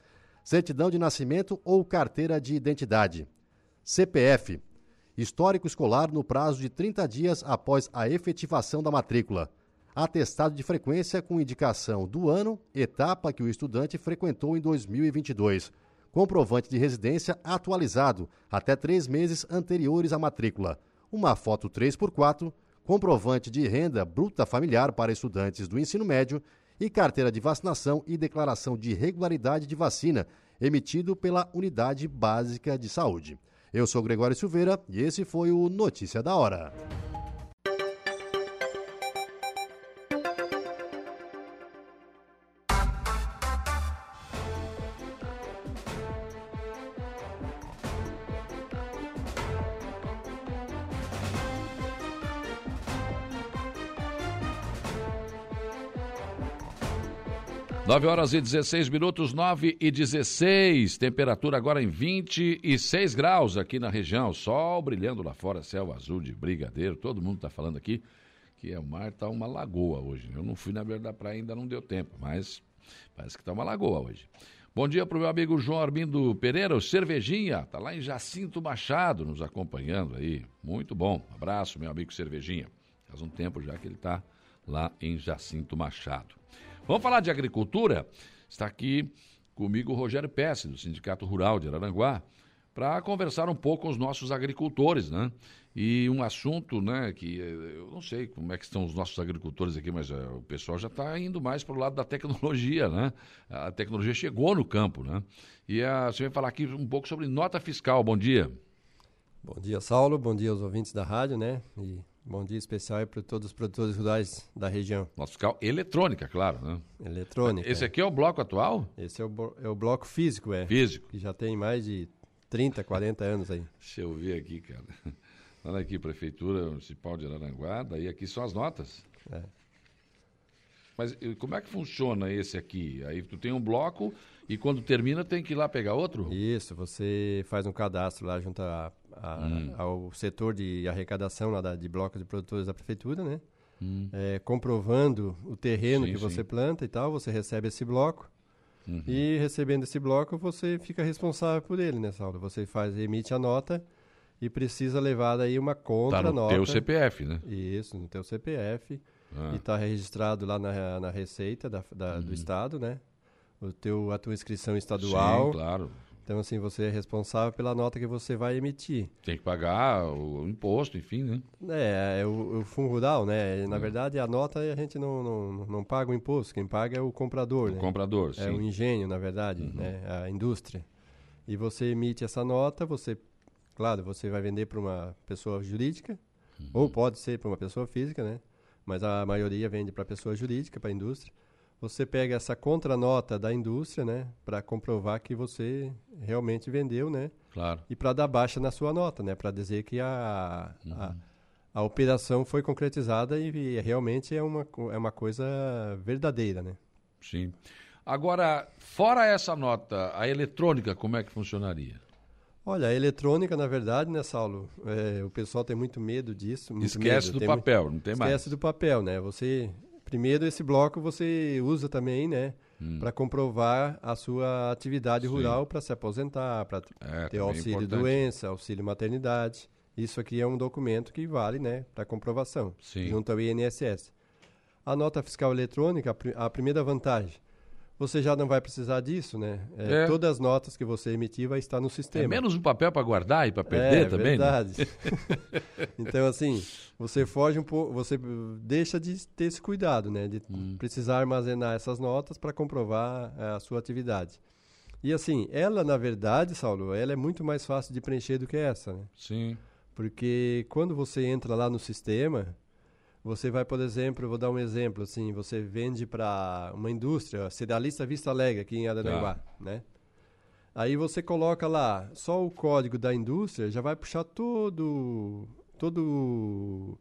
certidão de nascimento ou carteira de identidade, CPF, histórico escolar no prazo de 30 dias após a efetivação da matrícula, atestado de frequência com indicação do ano, etapa que o estudante frequentou em 2022 comprovante de residência atualizado até três meses anteriores à matrícula, uma foto 3x4, comprovante de renda bruta familiar para estudantes do ensino médio e carteira de vacinação e declaração de regularidade de vacina emitido pela Unidade Básica de Saúde. Eu sou Gregório Silveira e esse foi o Notícia da Hora. 9 horas e 16 minutos, 9 e 16. Temperatura agora em 26 graus aqui na região. Sol brilhando lá fora, céu azul de brigadeiro. Todo mundo está falando aqui que é, o mar está uma lagoa hoje. Eu não fui na beira da praia, ainda não deu tempo, mas parece que está uma lagoa hoje. Bom dia para o meu amigo João Armindo Pereira, o Cervejinha, está lá em Jacinto Machado nos acompanhando aí. Muito bom. Abraço, meu amigo Cervejinha. Faz um tempo já que ele está lá em Jacinto Machado. Vamos falar de agricultura? Está aqui comigo o Rogério Pesce, do Sindicato Rural de Araranguá, para conversar um pouco com os nossos agricultores, né? E um assunto, né, que eh, eu não sei como é que estão os nossos agricultores aqui, mas uh, o pessoal já está indo mais para o lado da tecnologia, né? A tecnologia chegou no campo, né? E uh, você vai falar aqui um pouco sobre nota fiscal. Bom dia. Bom dia, Saulo. Bom dia aos ouvintes da rádio, né? E Bom dia especial para todos os produtores rurais da região. Nota fiscal eletrônica, claro, né? Eletrônica. Esse aqui é o bloco atual? Esse é o, é o bloco físico, é. Físico. Que já tem mais de 30, 40 anos aí. Deixa eu ver aqui, cara. Olha aqui, Prefeitura Municipal de Araranguá, daí aqui são as notas. É. Mas como é que funciona esse aqui? Aí tu tem um bloco e quando termina tem que ir lá pegar outro? Isso, você faz um cadastro lá junto a a, hum. ao setor de arrecadação lá da, de blocos de produtores da prefeitura, né? Hum. É, comprovando o terreno sim, que você sim. planta e tal, você recebe esse bloco. Uhum. E recebendo esse bloco, você fica responsável por ele, né, Saulo? Você faz, emite a nota e precisa levar daí uma contra tá no nota. teu CPF, né? Isso, no teu CPF. Ah. E está registrado lá na, na Receita da, da uhum. do Estado, né? O teu, a tua inscrição estadual. Sim, claro. Então, assim, você é responsável pela nota que você vai emitir. Tem que pagar o imposto, enfim, né? É, é o, o fundo rural, né? Na é. verdade, a nota a gente não, não, não paga o imposto, quem paga é o comprador, o né? comprador, sim. É o engenho, na verdade, uhum. né? A indústria. E você emite essa nota, você, claro, você vai vender para uma pessoa jurídica, uhum. ou pode ser para uma pessoa física, né? Mas a maioria vende para pessoa jurídica, para a indústria. Você pega essa contranota da indústria, né, para comprovar que você realmente vendeu, né? Claro. E para dar baixa na sua nota, né, para dizer que a, uhum. a, a operação foi concretizada e, e, realmente é uma, é uma coisa verdadeira, né? Sim. Agora, fora essa nota, a eletrônica, como é que funcionaria? Olha, a eletrônica, na verdade, né, Saulo? É, o pessoal tem muito medo disso. Muito Esquece medo. do tem papel, muito... não tem mais. Esquece do papel, né? Você Primeiro, esse bloco você usa também, né? Hum. Para comprovar a sua atividade Sim. rural para se aposentar, para é, ter auxílio importante. doença, auxílio maternidade. Isso aqui é um documento que vale, né, para comprovação, Sim. junto ao INSS. A nota fiscal eletrônica, a primeira vantagem, você já não vai precisar disso, né? É, é. Todas as notas que você emitir vai estar no sistema. É menos um papel para guardar e para perder é, também, né? verdade. Né? então, assim, você foge um pouco, você deixa de ter esse cuidado, né? De hum. precisar armazenar essas notas para comprovar é, a sua atividade. E assim, ela, na verdade, Saulo, ela é muito mais fácil de preencher do que essa, né? Sim. Porque quando você entra lá no sistema, você vai, por exemplo, vou dar um exemplo, assim, você vende para uma indústria, Cerealista Vista Alegre, aqui em Araranguá, tá. né? Aí você coloca lá só o código da indústria, já vai puxar todo todo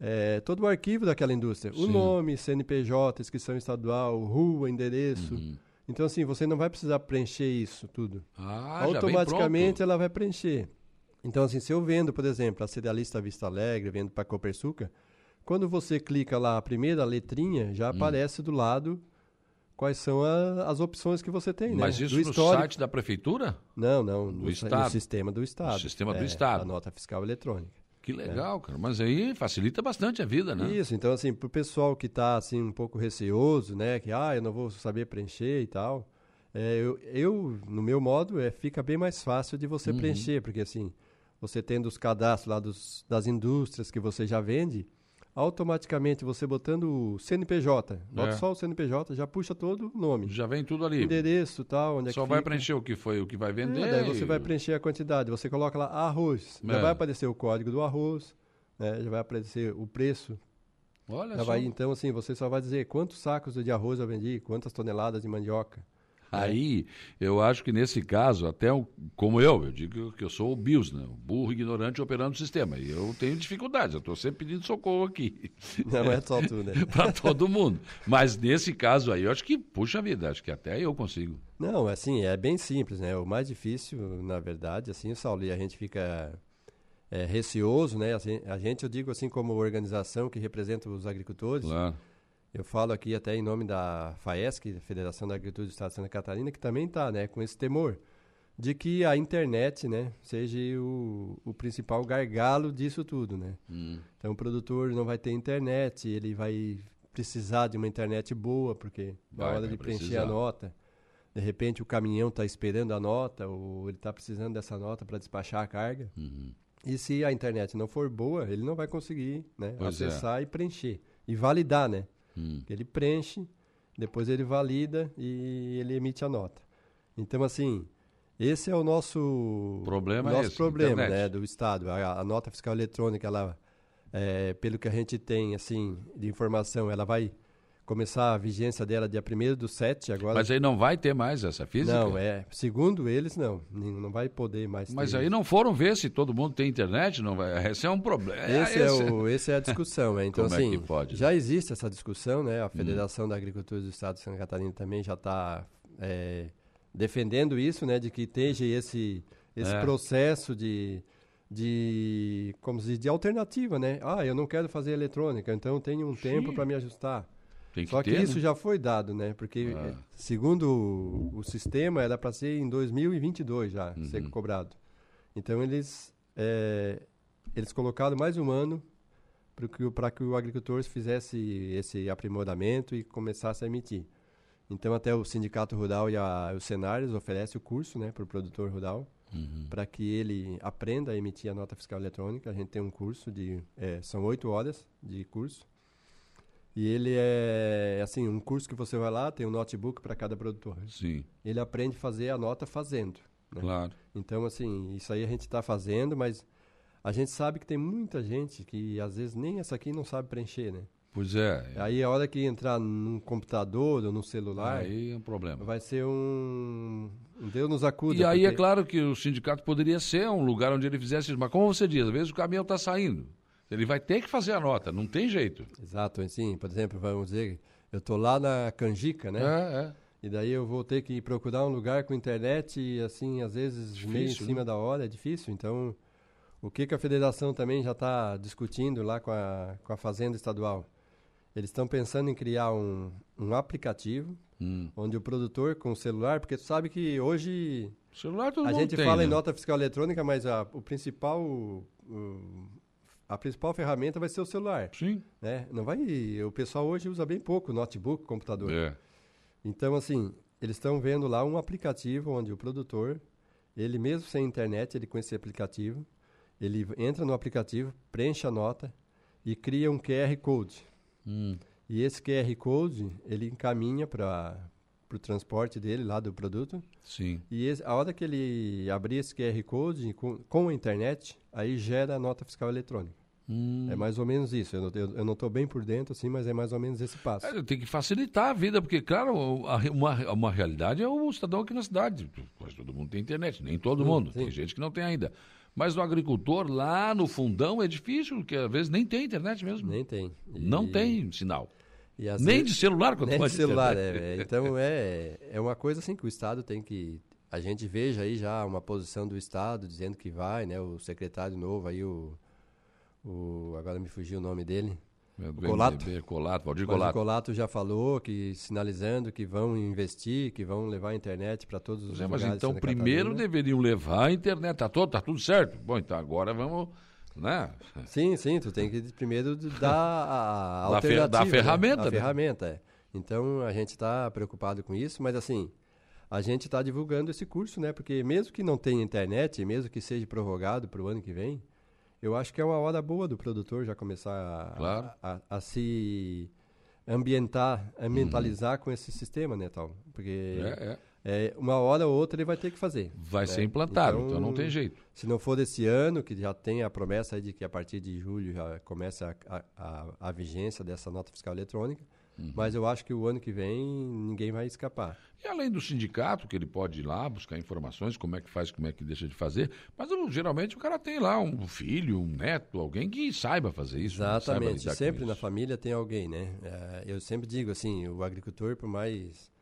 é, todo o arquivo daquela indústria. Sim. O nome, CNPJ, inscrição estadual, rua, endereço. Uhum. Então, assim, você não vai precisar preencher isso tudo. Ah, Automaticamente ela vai preencher. Então, assim, se eu vendo, por exemplo, a Cerealista Vista Alegre, vendo para Copersuca, quando você clica lá a primeira letrinha, já hum. aparece do lado quais são a, as opções que você tem, Mas né? isso do no histórico... site da prefeitura? Não, não, do no, Estado. no sistema do Estado. No sistema do é, Estado. A nota fiscal eletrônica. Que legal, cara. Mas aí facilita bastante a vida, né? Isso, então assim, para o pessoal que está assim um pouco receoso, né, que ah, eu não vou saber preencher e tal, é, eu, eu, no meu modo, é, fica bem mais fácil de você uhum. preencher, porque assim, você tendo os cadastros lá dos, das indústrias que você já vende, automaticamente você botando o CNPJ, bota é. só o CNPJ, já puxa todo o nome. Já vem tudo ali. Endereço tal, onde só é que vai fica. preencher o que foi, o que vai vender. É, daí você vai preencher a quantidade, você coloca lá arroz, é. já vai aparecer o código do arroz, né, já vai aparecer o preço. Olha já só. Vai, então, assim, você só vai dizer quantos sacos de arroz eu vendi, quantas toneladas de mandioca. É. Aí, eu acho que nesse caso, até um, como eu, eu digo que eu sou o BIOS, né? o burro ignorante operando o sistema. E eu tenho dificuldades, eu estou sempre pedindo socorro aqui. Não é só tu, né? Para todo mundo. Mas nesse caso aí, eu acho que, puxa vida, acho que até eu consigo. Não, assim, é bem simples, né? O mais difícil, na verdade, assim, Saulo, e a gente fica é, receoso, né? Assim, a gente, eu digo assim, como organização que representa os agricultores. Claro eu falo aqui até em nome da FAESC, Federação da Agricultura do Estado de Santa Catarina, que também está né, com esse temor de que a internet né, seja o, o principal gargalo disso tudo. Né? Hum. Então o produtor não vai ter internet, ele vai precisar de uma internet boa, porque na hora de preencher precisar. a nota, de repente o caminhão está esperando a nota, ou ele está precisando dessa nota para despachar a carga. Uhum. E se a internet não for boa, ele não vai conseguir né, é. acessar é. e preencher. E validar, né? Hum. Ele preenche, depois ele valida e ele emite a nota. Então, assim, esse é o nosso problema, nosso é esse, problema né, do Estado. A, a, nota fiscal eletrônica, ela, é, pelo que a gente tem assim, de informação, ela vai começar a vigência dela dia 1 do 7 agora. Mas aí não vai ter mais essa física? Não, é. Segundo eles, não. Não vai poder mais Mas ter aí não foram ver se todo mundo tem internet? Não vai... Esse é um problema. Esse, é, esse... É, o, esse é a discussão. É. Então, Como assim, é que pode? já existe essa discussão, né? A Federação hum. da Agricultura do Estado de Santa Catarina também já está é, defendendo isso, né? De que esteja esse, esse é. processo de de como se diz, de alternativa, né? Ah, eu não quero fazer eletrônica, então tenho um Sim. tempo para me ajustar. Tem que Só ter, que isso né? já foi dado, né? Porque, ah. segundo o, o, sistema, era para ser em 2022 já, uhum. ser cobrado. Então, eles, é, eles colocaram mais um ano para que, que o agricultor fizesse esse aprimoramento e começasse a emitir. Então, até o Sindicato Rural e a, os Senários oferecem o curso né, para o produtor rural, uhum. para que ele aprenda a emitir a nota fiscal eletrônica. A gente tem um curso de... É, são oito horas de curso e ele é, assim, um curso que você vai lá, tem um notebook para cada produtor. Sim. Ele aprende a fazer a nota fazendo. Né? Claro. Então, assim, isso aí a gente está fazendo, mas a gente sabe que tem muita gente que às vezes nem essa aqui não sabe preencher, né? Pois é. Aí a hora que entrar num computador ou num celular. Aí é um problema. Vai ser um. Deus nos acuda. E aí porque... é claro que o sindicato poderia ser um lugar onde ele fizesse isso. Mas como você diz, às vezes o caminhão está saindo. Ele vai ter que fazer a nota, não tem jeito. Exato, assim, por exemplo, vamos dizer, eu estou lá na Canjica, né? É, é. E daí eu vou ter que procurar um lugar com internet e, assim, às vezes difícil, meio em cima né? da hora, é difícil. Então, o que, que a federação também já está discutindo lá com a, com a Fazenda Estadual? Eles estão pensando em criar um, um aplicativo hum. onde o produtor com o celular, porque tu sabe que hoje celular todo a gente tem, fala né? em nota fiscal eletrônica, mas a, o principal o, a principal ferramenta vai ser o celular. Sim. Né? Não vai, o pessoal hoje usa bem pouco notebook, computador. É. Então assim, eles estão vendo lá um aplicativo onde o produtor, ele mesmo sem internet, ele com esse aplicativo, ele entra no aplicativo, preenche a nota e cria um QR Code. Hum. E esse QR Code, ele encaminha para o transporte dele lá do produto. Sim. E esse, a hora que ele abrir esse QR Code com, com a internet, aí gera a nota fiscal eletrônica. Hum. É mais ou menos isso. Eu, não estou bem por dentro, assim, mas é mais ou menos esse passo. É, tem que facilitar a vida, porque, claro, uma, uma realidade é o cidadão aqui na cidade. Quase todo mundo tem internet, nem todo mundo. sim. Tem gente que não tem ainda. Mas no agricultor, lá no fundão, é difícil, porque às vezes nem tem internet mesmo. Nem tem. E- Não tem sinal. Nem vezes- de celular, quando Nem de celular, internet. é, é. Então é, é uma coisa assim que o Estado tem que. A gente veja aí já uma posição do Estado dizendo que vai, né? O secretário novo aí, o. o agora me fugiu o nome dele. É, do Colato. MDB, Colato, Valdir Mas o Colato. Colato já falou que sinalizando que vão investir, que vão levar a internet para todos os é, mas lugares de então primeiro Catarina. deveriam levar a internet. Tá, todo, tá tudo certo? Bom, então agora vamos. Né? Sim, sim, tu tem que primeiro dar a, fer- alternativa. dar a né? ferramenta, né? ferramenta, é. Então a gente está preocupado com isso, mas assim, a gente está divulgando esse curso, né? Porque mesmo que não tenha internet, mesmo que seja prorrogado para o ano que vem, eu acho que é uma hora boa do produtor já começar a, Claro. a, a se ambientar, ambientalizar com esse sistema, né, tal? Porque Uhum. É, é. é, uma hora ou outra ele vai ter que fazer. Vai né? ser implantado, então não tem jeito. Se não for desse ano, que já tem a promessa de que a partir de julho já começa a, a, a, a vigência dessa nota fiscal eletrônica, Uhum. mas eu acho que o ano que vem ninguém vai escapar. E além do sindicato, que ele pode ir lá buscar informações, como é que faz, como é que deixa de fazer, mas geralmente o cara tem lá um filho, um neto, alguém que saiba fazer isso. né? Exatamente. Sempre na família tem alguém, né? É, eu sempre digo assim, o agricultor, por mais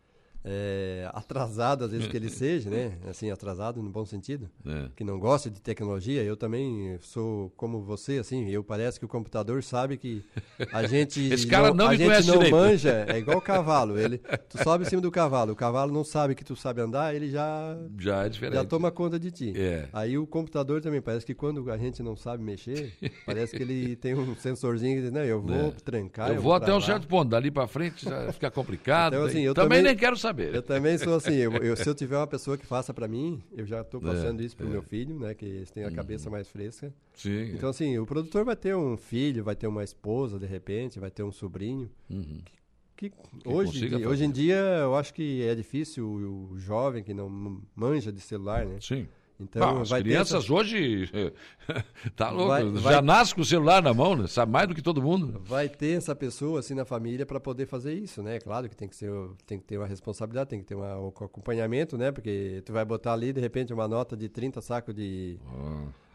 é, atrasado às vezes que ele seja, né? Assim, atrasado no bom sentido, É. que não gosta de tecnologia, eu também sou como você, assim, eu parece que o computador sabe que a gente Esse cara não a me gente não direito. manja, é igual o cavalo, ele, tu sobe em cima do cavalo, o cavalo não sabe que tu sabe andar, ele já Já é diferente. já toma conta de ti. É. Aí o computador também, parece que quando a gente não sabe mexer, parece que ele tem um sensorzinho que diz, não, eu vou É. trancar. eu vou até um travar." certo ponto, dali pra frente já fica complicado. Então, assim, eu também, também- nem quero saber. Eu também sou assim, eu, eu- se eu tiver uma pessoa que faça pra mim, eu já tô passando É, isso pro é. meu filho, né, que eles têm a cabeça mais fresca. Sim. Então, assim, o produtor vai ter um filho, vai ter uma esposa, de repente, vai ter um sobrinho. Uhum. Que, hoje, consiga em dia- hoje em dia, eu acho que é difícil o, o jovem que não manja de celular, né? Sim. Então, Ah, as crianças essa- hoje tá louco, Vai- já vai- nasce com o celular na mão, né? sabe mais do que todo mundo. vai ter essa pessoa assim na família para poder fazer isso, né? Claro que tem que ser, tem que ter uma responsabilidade, tem que ter uma, um acompanhamento, né? Porque tu vai botar ali de repente uma nota de 30 sacos de,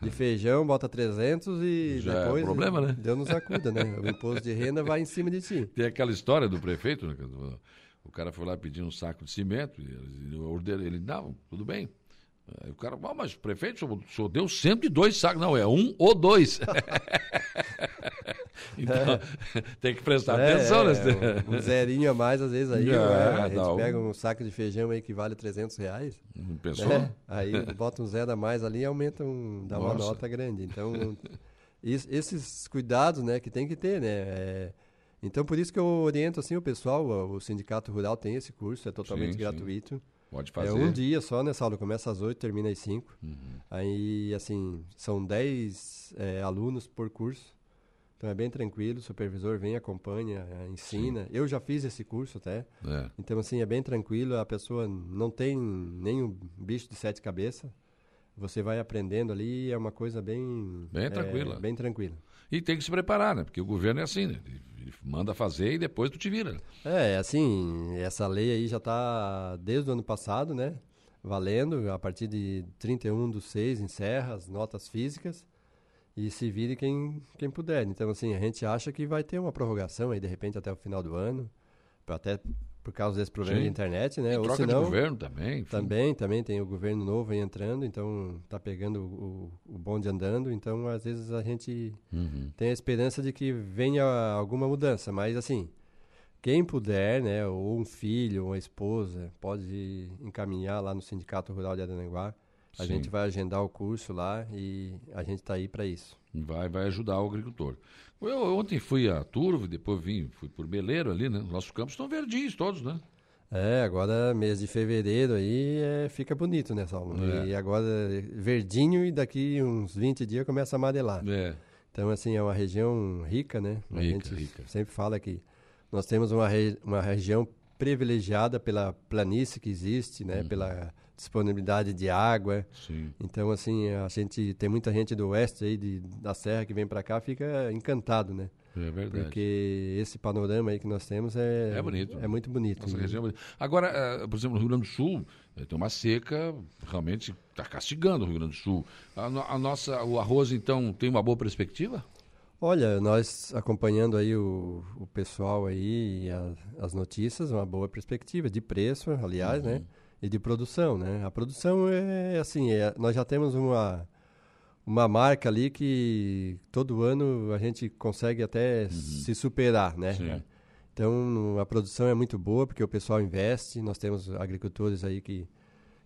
de feijão, bota 300 e Já é depois problema, né? Deus nos acuda, né? O imposto de renda vai em cima de ti. Tem aquela história do prefeito, né? o- cara foi lá pedir um saco de cimento, ele, eu ordenei- ele não, tudo bem. O cara, "Ah, mas prefeito, o senhor, o senhor deu 102 sacos. Não, é um ou dois. então, tem que prestar É, atenção. né? é, um, um zerinho a mais às vezes aí, É, né? a gente pega um saco de feijão aí que vale 300 reais. Não pensou? né? Aí bota um zero a mais ali e aumenta um, dá uma Nossa. nota grande. Então, is- esses cuidados, né, que tem que ter, né? É, então, por isso que eu oriento, assim, o pessoal, o, Sindicato Rural tem esse curso, é totalmente Sim, sim. Pode É fazer. um dia só, né, Saulo? Começa às 8, termina às 5. Uhum. Aí, assim, são 10 é, alunos por curso. Então é bem tranquilo, o supervisor vem, acompanha, é, ensina. Eu já fiz esse curso até. É. Então, assim, é bem tranquilo, a pessoa não tem nenhum bicho de sete cabeças. Você vai aprendendo ali, é uma coisa bem... Bem é, tranquila. bem tranquila. E tem que se preparar, né? Porque o governo é assim, né? Ele manda fazer e depois tu te vira. É, assim, essa lei aí já está desde o ano passado, né? Valendo, a partir de 31 do 6 encerra as notas físicas e se vire quem, quem puder. Então, assim, a gente acha que vai ter uma prorrogação aí, de repente, até o final do ano, até por causa desse problema Sim. de internet, né? E Ou troca senão, de governo também. Enfim. Também, também tem o governo novo aí entrando, então tá pegando o, o bonde andando, então às vezes a gente uhum. tem a esperança de que venha alguma mudança, mas assim, quem puder, né, ou um filho, ou uma esposa, pode encaminhar lá no Sindicato Rural de Arananguá, a Sim. gente vai agendar o curso lá e a gente está aí para isso. Vai, vai ajudar o agricultor. Eu ontem fui a Turvo, depois vim, fui por Beleiro ali, né? Nossos campos estão verdinhos todos, né? É, agora mês de fevereiro aí é, fica bonito, né, Saulo? É. E agora verdinho e daqui uns 20 dias começa a amarelar. É. Então, assim, é uma região rica, né? A rica, gente rica. sempre fala que nós temos uma, re uma região privilegiada pela planície que existe, né? Uhum. Pela disponibilidade de água. Sim. Então, assim, a gente tem muita gente do oeste aí, de, da serra que vem para cá, fica encantado, né? É verdade. Porque esse panorama aí que nós temos é, é, bonito. é muito bonito. Nossa região é bonita. Agora, uh, por exemplo, no Rio Grande do Sul, eh, tem uma seca, realmente está castigando o Rio Grande do Sul. A, a, nossa, o arroz, então, tem uma boa perspectiva? Olha, nós acompanhando aí o, o pessoal aí e a, as notícias, uma boa perspectiva de preço, aliás, né? uhum. né? E de produção, né? A produção é assim, é, nós já temos uma uma marca ali que todo ano a gente consegue até uhum. se superar, né? Sim. Então a produção é muito boa porque o pessoal investe. Nós temos agricultores aí que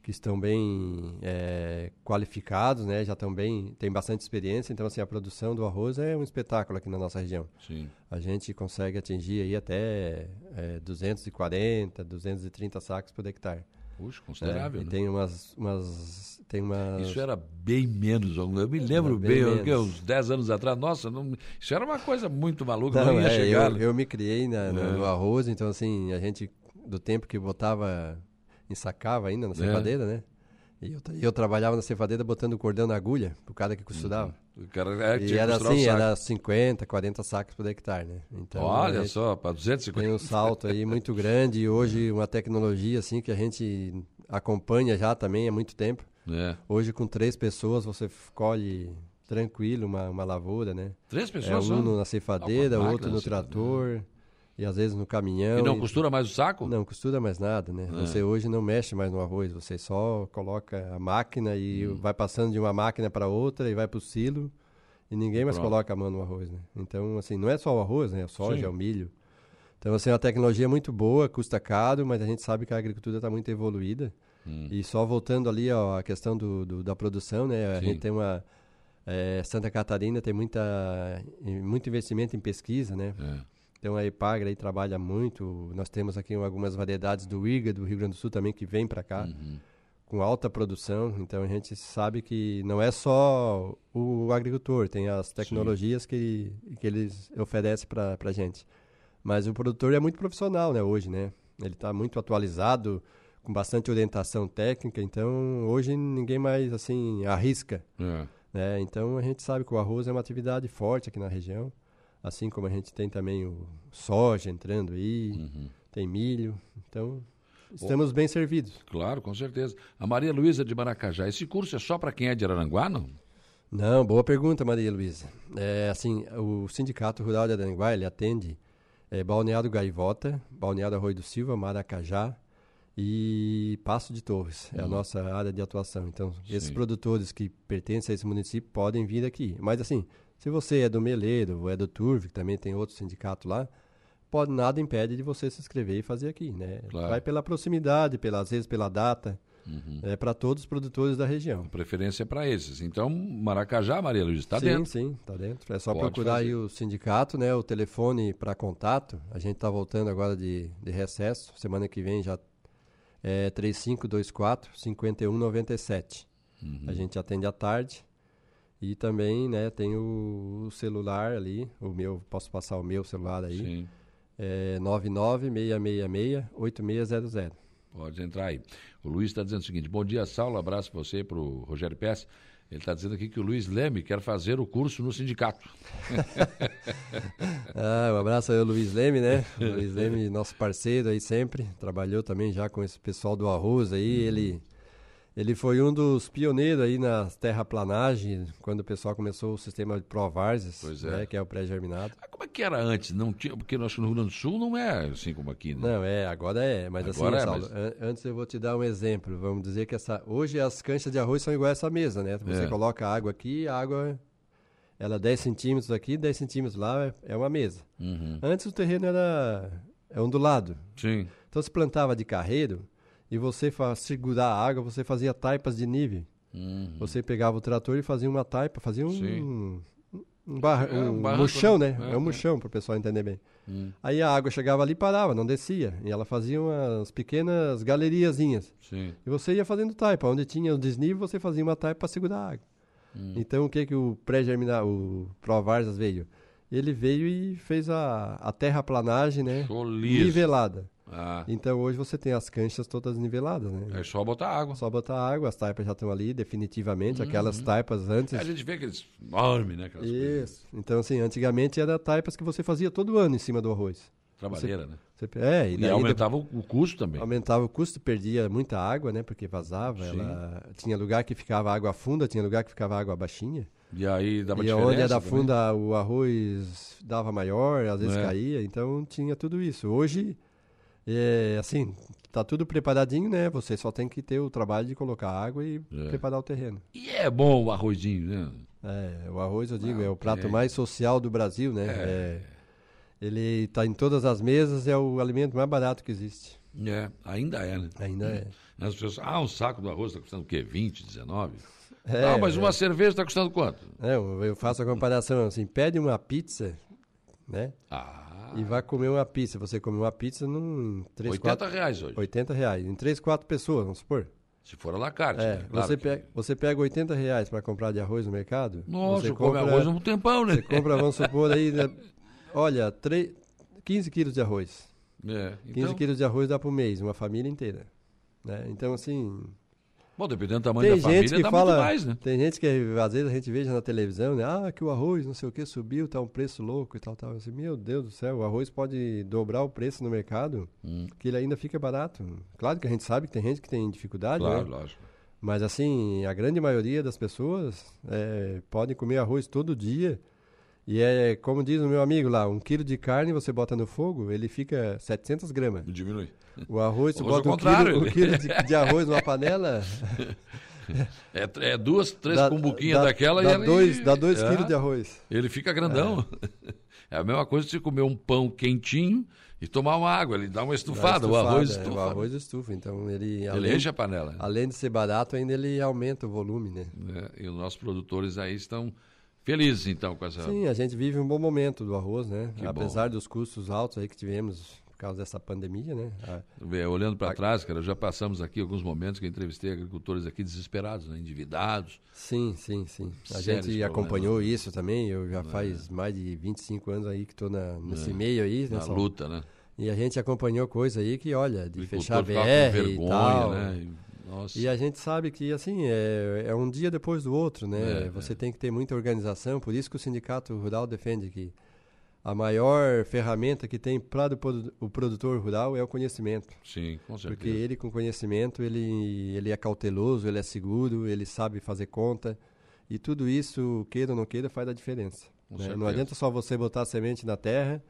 que estão bem é, qualificados, né? Já estão bem, tem bastante experiência. Então assim a produção do arroz é um espetáculo aqui na nossa região. Sim. A gente consegue atingir aí até é, 240, 230 sacos por hectare. Puxa, considerável. É, né? Tem umas, umas, tem umas. Isso era bem menos. Eu me lembro bem, bem eu, uns 10 anos atrás. Nossa, não, isso era uma coisa muito maluca. Não, não ia é, chegar. Eu, eu, me criei na, é. no arroz, então assim, a gente, do tempo que botava, ensacava ainda na é. cevadeira, né? E eu, eu trabalhava na cevadeira botando cordão na agulha, pro cara que costurava. O cara é, e era assim, era 50, 40 sacos por hectare, né? Então, Olha só, para 250. Tem um salto aí muito grande e hoje uma tecnologia assim que a gente acompanha já também há muito tempo. É. Hoje com três pessoas você colhe tranquilo uma, uma lavoura, né? Três pessoas é, um na ceifadeira, outro no trator. Né? E às vezes no caminhão. E não e... costura mais o saco? Não costura mais nada, né? É. Você hoje não mexe mais no arroz, você só coloca a máquina e hum. vai passando de uma máquina para outra e vai para o silo e ninguém mais Pronto. coloca a mão no arroz, né? Então, assim, não é só o arroz, né? É soja, Sim. é o milho. Então, assim, é uma tecnologia muito boa, custa caro, mas a gente sabe que a agricultura está muito evoluída. Hum. E só voltando ali ó, a questão do, do da produção, né? A Sim. gente tem uma... É, Santa Catarina tem muita, muito investimento em pesquisa, né? É. Então a Epagra aí trabalha muito. Nós temos aqui algumas variedades do IGA do Rio Grande do Sul também que vem para cá uhum. com alta produção. Então a gente sabe que não é só o agricultor, tem as tecnologias que, que eles oferecem para a gente. Mas o produtor é muito profissional, né, hoje, né? Ele está muito atualizado, com bastante orientação técnica. Então hoje ninguém mais assim arrisca. É. Né? Então a gente sabe que o arroz é uma atividade forte aqui na região assim como a gente tem também o soja entrando aí, uhum. tem milho. Então, estamos bem servidos. Claro, com certeza. A Maria Luísa de Maracajá, esse curso é só para quem é de Araranguá, não? Não, boa pergunta, Maria Luísa. É, assim, o Sindicato Rural de Araranguá, ele atende é, Balneário Gaivota, Balneário Arroio do Silva, Maracajá e Passo de Torres. Uhum. É a uhum. nossa área de atuação. Então, Sim. esses produtores que pertencem a esse município podem vir aqui. Mas, assim, se você é do Meleiro ou é do Turv, que também tem outro sindicato lá, pode nada impede de você se inscrever e fazer aqui, né? Claro. Vai pela proximidade, pela, às vezes pela data, uhum. é para todos os produtores da região. A preferência é para esses. Então, Maracajá, Maria Luiz, está dentro? Sim, sim, está dentro. É só pode procurar fazer. aí o sindicato, né? O telefone para contato. A gente está voltando agora de, de recesso. Semana que vem já é 3524 5197. Uhum. A gente atende à tarde e também, né, tem o, o, celular ali, o meu, posso passar o meu celular aí. Sim. É 99666-8600. Pode entrar aí. O Luiz está dizendo o seguinte: bom dia, Saulo, abraço para você, para o Rogério Pérez. Ele está dizendo aqui que o Luiz Leme quer fazer o curso no sindicato. ah, um abraço aí ao Luiz Leme, né? O Luiz Leme, nosso parceiro aí sempre. Trabalhou também já com esse pessoal do arroz aí. Ele ele foi um dos pioneiros aí na terraplanagem, quando o pessoal começou o sistema de Provarses, é. né, que é o pré-germinado. Ah, como é que era antes? Não tinha, porque no Rio Grande do Sul não é assim como aqui, né? Não, é, agora é, mas assim, agora assim, é, Saulo, mas... antes eu vou te dar um exemplo. Vamos dizer que essa hoje as canchas de arroz são iguais a essa mesa, né? Você é. coloca água aqui, a água ela 10 centímetros aqui, 10 centímetros lá, é, é uma mesa. Uhum. Antes o terreno era é ondulado. Sim. Então se plantava de carreiro, e você para segurar a água, você fazia taipas de nível. Uhum. Você pegava o trator e fazia uma taipa, fazia um, um, bar, é, um, um murchão, né? É, é um murchão, para o pessoal entender bem. Uhum. Aí a água chegava ali e parava, não descia. E ela fazia umas pequenas galeriazinhas. Sim. E você ia fazendo taipa. Onde tinha o desnível, você fazia uma taipa para segurar a água. Uhum. Então, o que que o pré-germinar, o Provarsas veio? Ele veio e fez a, a terraplanagem, né? Nivelada. Ah. Então hoje você tem as canchas todas niveladas, né? É só botar água. Só botar água, as taipas já estão ali definitivamente, uhum. aquelas taipas antes. É, a gente vê aqueles enormes, né? Aquelas Isso. Coisas. Então assim, antigamente era taipas que você fazia todo ano em cima do arroz. Trabalheira, né? Você, é, e, e aumentava depois, o custo também. Aumentava o custo, perdia muita água, né? Porque vazava. Ela, tinha lugar que ficava água funda, tinha lugar que ficava água baixinha. E aí dava e. E onde era funda, o arroz dava maior, às vezes é. caía. Então tinha tudo isso. Hoje é, assim, tá tudo preparadinho, né? Você só tem que ter o trabalho de colocar água e é. preparar o terreno. E é bom o arrozinho, né? É, o arroz, eu digo, ah, é o prato é. mais social do Brasil, né? É. é. ele está em todas as mesas, é o alimento mais barato que existe. É, ainda é, né? Ainda é. As pessoas, ah, um saco do arroz está custando o quê? 20, 19? É, ah, mas uma cerveja está custando quanto? É, eu faço a comparação assim, pede uma pizza, né? Ah. E vai comer uma pizza. Você come uma pizza num... 3, 80 4, reais hoje. 80 reais. Em 3, 4 pessoas, vamos supor. Se for a la carte. É, né? claro você, que... pega, você pega 80 reais para comprar de arroz no mercado. Nossa, você compra, come arroz um tempão, né? Você compra, vamos supor aí, né, olha, 3, 15 quilos de arroz. É, então... 15 quilos de arroz dá por mês, uma família inteira. Né? Então, assim, Bom, dependendo do tamanho tem da família, que fala, mais, né? Tem gente que às vezes a gente veja na televisão, né? Ah, que o arroz, não sei o que, subiu, tá um preço louco e tal, tal. Assim, meu Deus do céu, o arroz pode dobrar o preço no mercado, hum. que ele ainda fica barato. Claro que a gente sabe que tem gente que tem dificuldade, claro, né? lógico. Mas assim, a grande maioria das pessoas é, podem comer arroz todo dia. E é, como diz o meu amigo lá, um quilo de carne você bota no fogo, ele fica 700 gramas. Diminui. O arroz, você bota um quilo, um quilo de, de, arroz numa panela. É, é duas, três dá, cumbuquinhas dá, daquela dá e dois, ele, Dá dois é, quilos de arroz. Ele fica grandão. É. é. a mesma coisa se comer um pão quentinho e tomar uma água. Ele dá uma estufada, estufada o arroz é, estufa. o arroz estufa, então ele... Além, ele enche a panela. Além de ser barato, ainda ele aumenta o volume, né? É, e os nossos produtores aí estão felizes, então, com essa... Sim, a gente vive um bom momento do arroz, né? Que Apesar bom. dos custos altos aí que tivemos causa dessa pandemia, né? A... Olhando para trás, cara, já passamos aqui alguns momentos que eu entrevistei agricultores aqui desesperados, né? endividados. Sim, sim, sim. A gente acompanhou né? isso também. Eu já é. faz mais de 25 anos aí que estou nesse é. meio aí. Na nessa... luta, né? E a gente acompanhou coisa aí que, olha, de fechar VR vergonha, e tal. Né? Nossa. E a gente sabe que, assim, é, é um dia depois do outro, né? É, Você é. tem que ter muita organização, por isso que o Sindicato Rural defende que a maior ferramenta que tem para o produtor rural é o conhecimento. Sim, com certeza. Porque ele com conhecimento, ele, ele é cauteloso, ele é seguro, ele sabe fazer conta. E tudo isso, queira ou não queira, faz a diferença. Né? Não adianta só você botar a semente na terra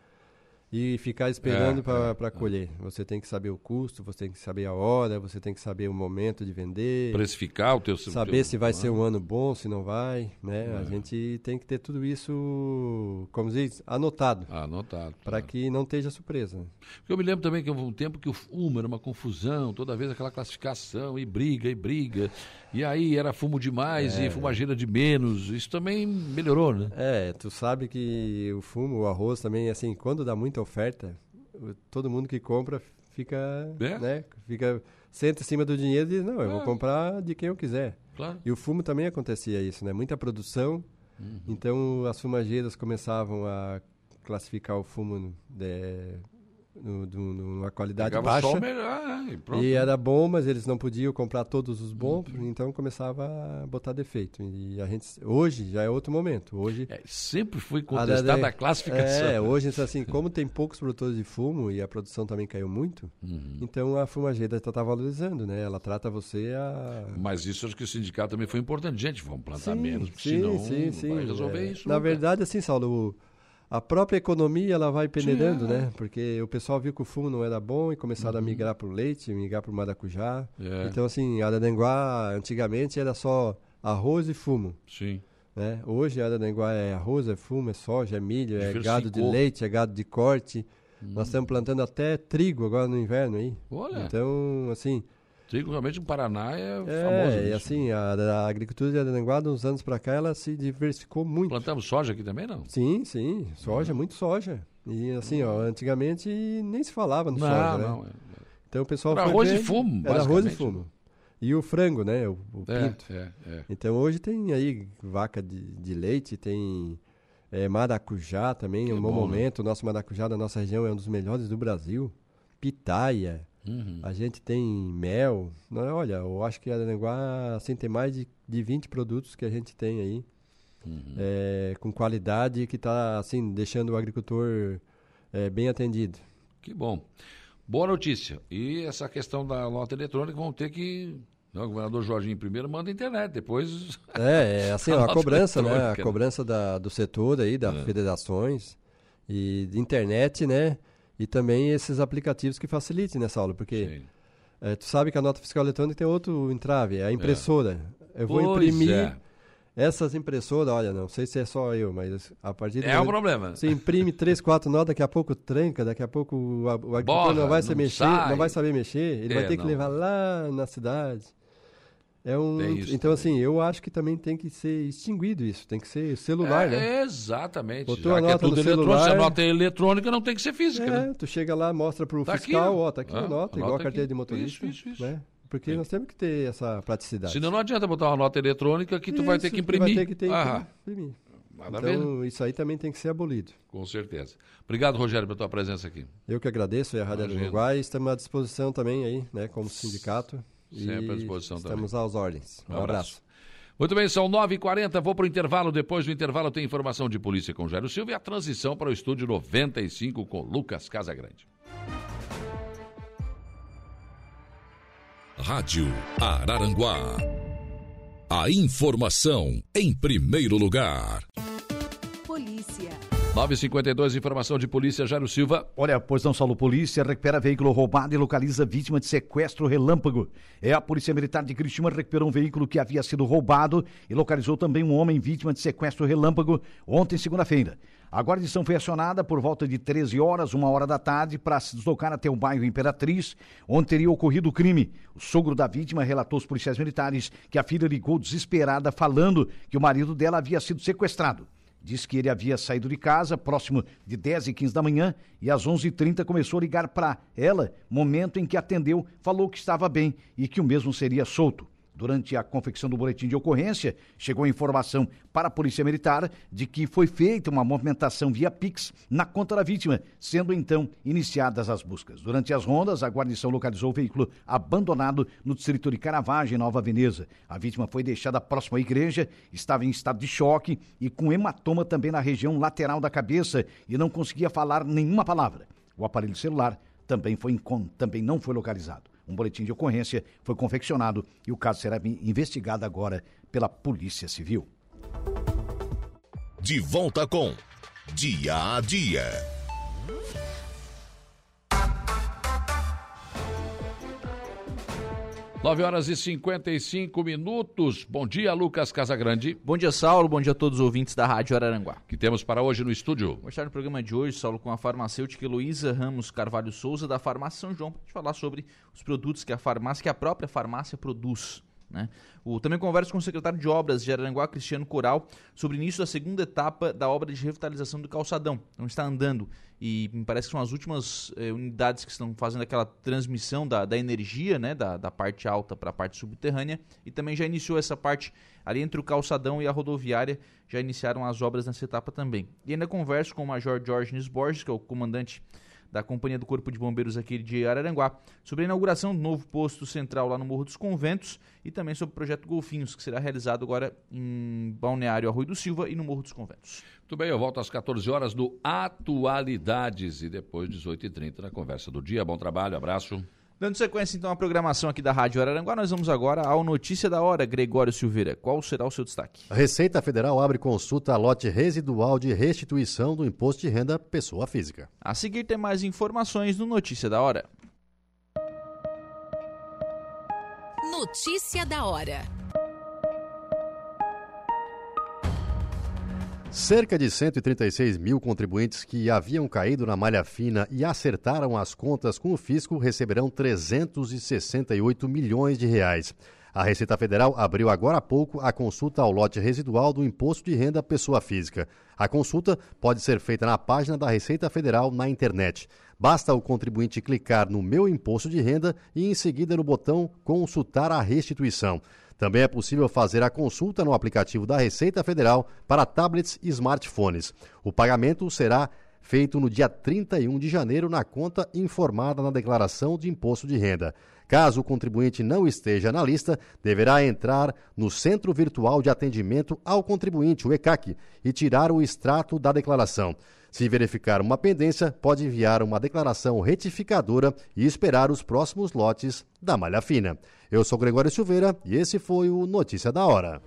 e ficar esperando é, para é, colher. É. Você tem que saber o custo, você tem que saber a hora, você tem que saber o momento de vender. Precificar o teu... Saber teu, se vai ser um ano bom, se não vai. Né? A é. gente tem que ter tudo isso, como diz, anotado. Anotado. Para que não esteja surpresa. Eu me lembro também que houve um tempo que o fumo era uma confusão, toda vez aquela classificação, e briga, e briga. E aí era fumo demais é. e fumageira de menos. Isso também melhorou, né? É, tu sabe que o fumo, o arroz também, assim, quando dá muita oferta, todo mundo que compra fica, é? né? Fica senta em cima do dinheiro e diz, não, eu é. vou comprar de quem eu quiser. Claro. E o fumo também acontecia isso, né? Muita produção. Uhum. Então as fumageiras começavam a classificar o fumo de, no, do, numa qualidade Pegava baixa. O melhor, né? e, e, era bom, mas eles não podiam comprar todos os bons, uhum. então começava a botar defeito. E a gente hoje já é outro momento. Hoje é, sempre foi contestada a, a, classificação. É, hoje assim, como tem poucos produtores de fumo e a produção também caiu muito, uhum. então a fumageira está tá valorizando, né? Ela trata você a Mas isso acho que o sindicato também foi importante, gente, vamos plantar sim, menos, porque sim, senão sim, sim. vai resolver é, isso. Na nunca. verdade, assim, Saulo, a própria economia ela vai peneirando, Sim, é. né? Porque o pessoal viu que o fumo não era bom e começaram uhum. a migrar para o leite, migrar para o maracujá. É. Então, assim, a Araranguá antigamente era só arroz e fumo. Sim. Né? Hoje a Araranguá é arroz, é fumo, é soja, é milho, é gado de leite, é gado de corte. Uhum. Nós estamos plantando até trigo agora no inverno aí. Olha. Então, assim, Trigo realmente no Paraná é, é famoso. É, e assim, a, a, agricultura de Aranguá, de uns anos para cá, ela se diversificou muito. Plantamos soja aqui também, não? Sim, sim. Soja, muito soja. E assim, ó, antigamente nem se falava no não, soja, né? Não, é. Então o pessoal Era arroz e fumo, Era arroz e fumo. E o frango, né? O, o é, pinto. É, é. Então hoje tem aí vaca de, de leite, tem é, maracujá também, que é um bom, bom momento. Né? O nosso maracujá da nossa região é um dos melhores do Brasil. Pitaia. Uhum. A gente tem mel. Não, olha, eu acho que a Aranguá assim, tem mais de, de 20 produtos que a gente tem aí. Uhum. É, com qualidade que está assim, deixando o agricultor é, bem atendido. Que bom. Boa notícia. E essa questão da nota eletrônica vão ter que não, o governador Jorginho primeiro manda internet, depois. É, é assim, a, a cobrança, né? A né? cobrança da, do setor aí, das é. federações e de internet, né? E também esses aplicativos que facilitem nessa aula, porque é, tu sabe que a nota fiscal eletrônica tem outro entrave, é a impressora. É. Eu vou pois imprimir é. essas impressoras, olha, não sei se é só eu, mas a partir de... É um problema. Você imprime três, quatro notas, daqui a pouco tranca, daqui a pouco o, o agricultor não vai, não mexer, não vai saber mexer, ele é, vai ter não. que levar lá na cidade. É um, então, também. assim, eu acho que também tem que ser extinguido isso, tem que ser celular, é, né? Exatamente. Botou Já a nota que é tudo eletrônico, se a nota é eletrônica, não tem que ser física. É, né? tu chega lá, mostra pro tá fiscal, aqui, ó, tá aqui ah, a nota, igual a carteira aqui. de motorista. Isso, isso, isso. Né? Porque nós temos que ter essa praticidade. Senão não adianta botar uma nota eletrônica que tu isso, vai ter que imprimir. Vai ter que, ter que imprimir. então, isso aí também tem que ser abolido. Com certeza. Obrigado, Rogério, pela tua presença aqui. Eu que agradeço, e a Rádio Uruguai. Estamos à disposição também aí, né, como sindicato. Sempre à disposição estamos também. às ordens. Um, um abraço. abraço. Muito bem, são 9h40, vou para o intervalo. Depois do intervalo tem informação de polícia com Jairo Silva e a transição para o estúdio 95 com Lucas Casagrande. Rádio Araranguá. A informação em primeiro lugar. Polícia. 952, informação de polícia, Jairo Silva. Olha, pois não, Saulo, polícia recupera veículo roubado e localiza vítima de sequestro relâmpago. É a Polícia Militar de Cristina recuperou um veículo que havia sido roubado e localizou também um homem vítima de sequestro relâmpago ontem, segunda-feira. A guarnição foi acionada por volta de 13 horas, uma hora da tarde, para se deslocar até o bairro Imperatriz, onde teria ocorrido o crime. O sogro da vítima relatou aos policiais militares que a filha ligou desesperada falando que o marido dela havia sido sequestrado. Diz que ele havia saído de casa próximo de 10 e 15 da manhã e às 11h30 começou a ligar para ela, momento em que atendeu, falou que estava bem e que o mesmo seria solto. Durante a confecção do boletim de ocorrência, chegou a informação para a Polícia Militar de que foi feita uma movimentação via Pix na conta da vítima, sendo então iniciadas as buscas. Durante as rondas, a guarnição localizou o veículo abandonado no distrito de Caravagem, Nova Veneza. A vítima foi deixada próxima à igreja, estava em estado de choque e com hematoma também na região lateral da cabeça e não conseguia falar nenhuma palavra. O aparelho celular também, foi, também não foi localizado. Um boletim de ocorrência foi confeccionado e o caso será investigado agora pela Polícia Civil. De volta com Dia a Dia. 9 horas e 55 minutos. Bom dia, Lucas Casagrande. Bom dia, Saulo. Bom dia a todos os ouvintes da Rádio Araranguá. que temos para hoje no estúdio? Vou estar no programa de hoje, Saulo, com a farmacêutica Heloísa Ramos Carvalho Souza, da Farmácia São João, para falar sobre os produtos que a farmácia, que a própria farmácia produz. Né? O, também converso com o secretário de Obras de Aranguá, Cristiano Coral, sobre o início da segunda etapa da obra de revitalização do calçadão. Então está andando e me parece que são as últimas eh, unidades que estão fazendo aquela transmissão da, da energia, né, da, da parte alta para a parte subterrânea e também já iniciou essa parte ali entre o calçadão e a rodoviária, já iniciaram as obras nessa etapa também. E ainda converso com o Major Jorge Borges, que é o comandante da Companhia do Corpo de Bombeiros aqui de Araranguá, sobre a inauguração do novo posto central lá no Morro dos Conventos e também sobre o projeto Golfinhos, que será realizado agora em Balneário Arroio do Silva e no Morro dos Conventos. Muito bem, eu volto às 14 horas do Atualidades e depois 18h30 na conversa do dia. Bom trabalho, abraço. Dando sequência então à programação aqui da Rádio Araranguá, nós vamos agora ao Notícia da Hora. Gregório Silveira, qual será o seu destaque? A Receita Federal abre consulta a lote residual de restituição do imposto de renda pessoa física. A seguir tem mais informações no Notícia da Hora. Notícia da Hora. Cerca de 136 mil contribuintes que haviam caído na malha fina e acertaram as contas com o fisco receberão 368 milhões de reais. A Receita Federal abriu agora há pouco a consulta ao lote residual do Imposto de Renda Pessoa Física. A consulta pode ser feita na página da Receita Federal na internet. Basta o contribuinte clicar no Meu Imposto de Renda e em seguida no botão Consultar a Restituição. Também é possível fazer a consulta no aplicativo da Receita Federal para tablets e smartphones. O pagamento será feito no dia 31 de janeiro na conta informada na declaração de imposto de renda. Caso o contribuinte não esteja na lista, deverá entrar no Centro Virtual de Atendimento ao Contribuinte, o ECAC, e tirar o extrato da declaração. Se verificar uma pendência, pode enviar uma declaração retificadora e esperar os próximos lotes da malha fina. Eu sou Gregório Silveira e esse foi o Notícia da Hora.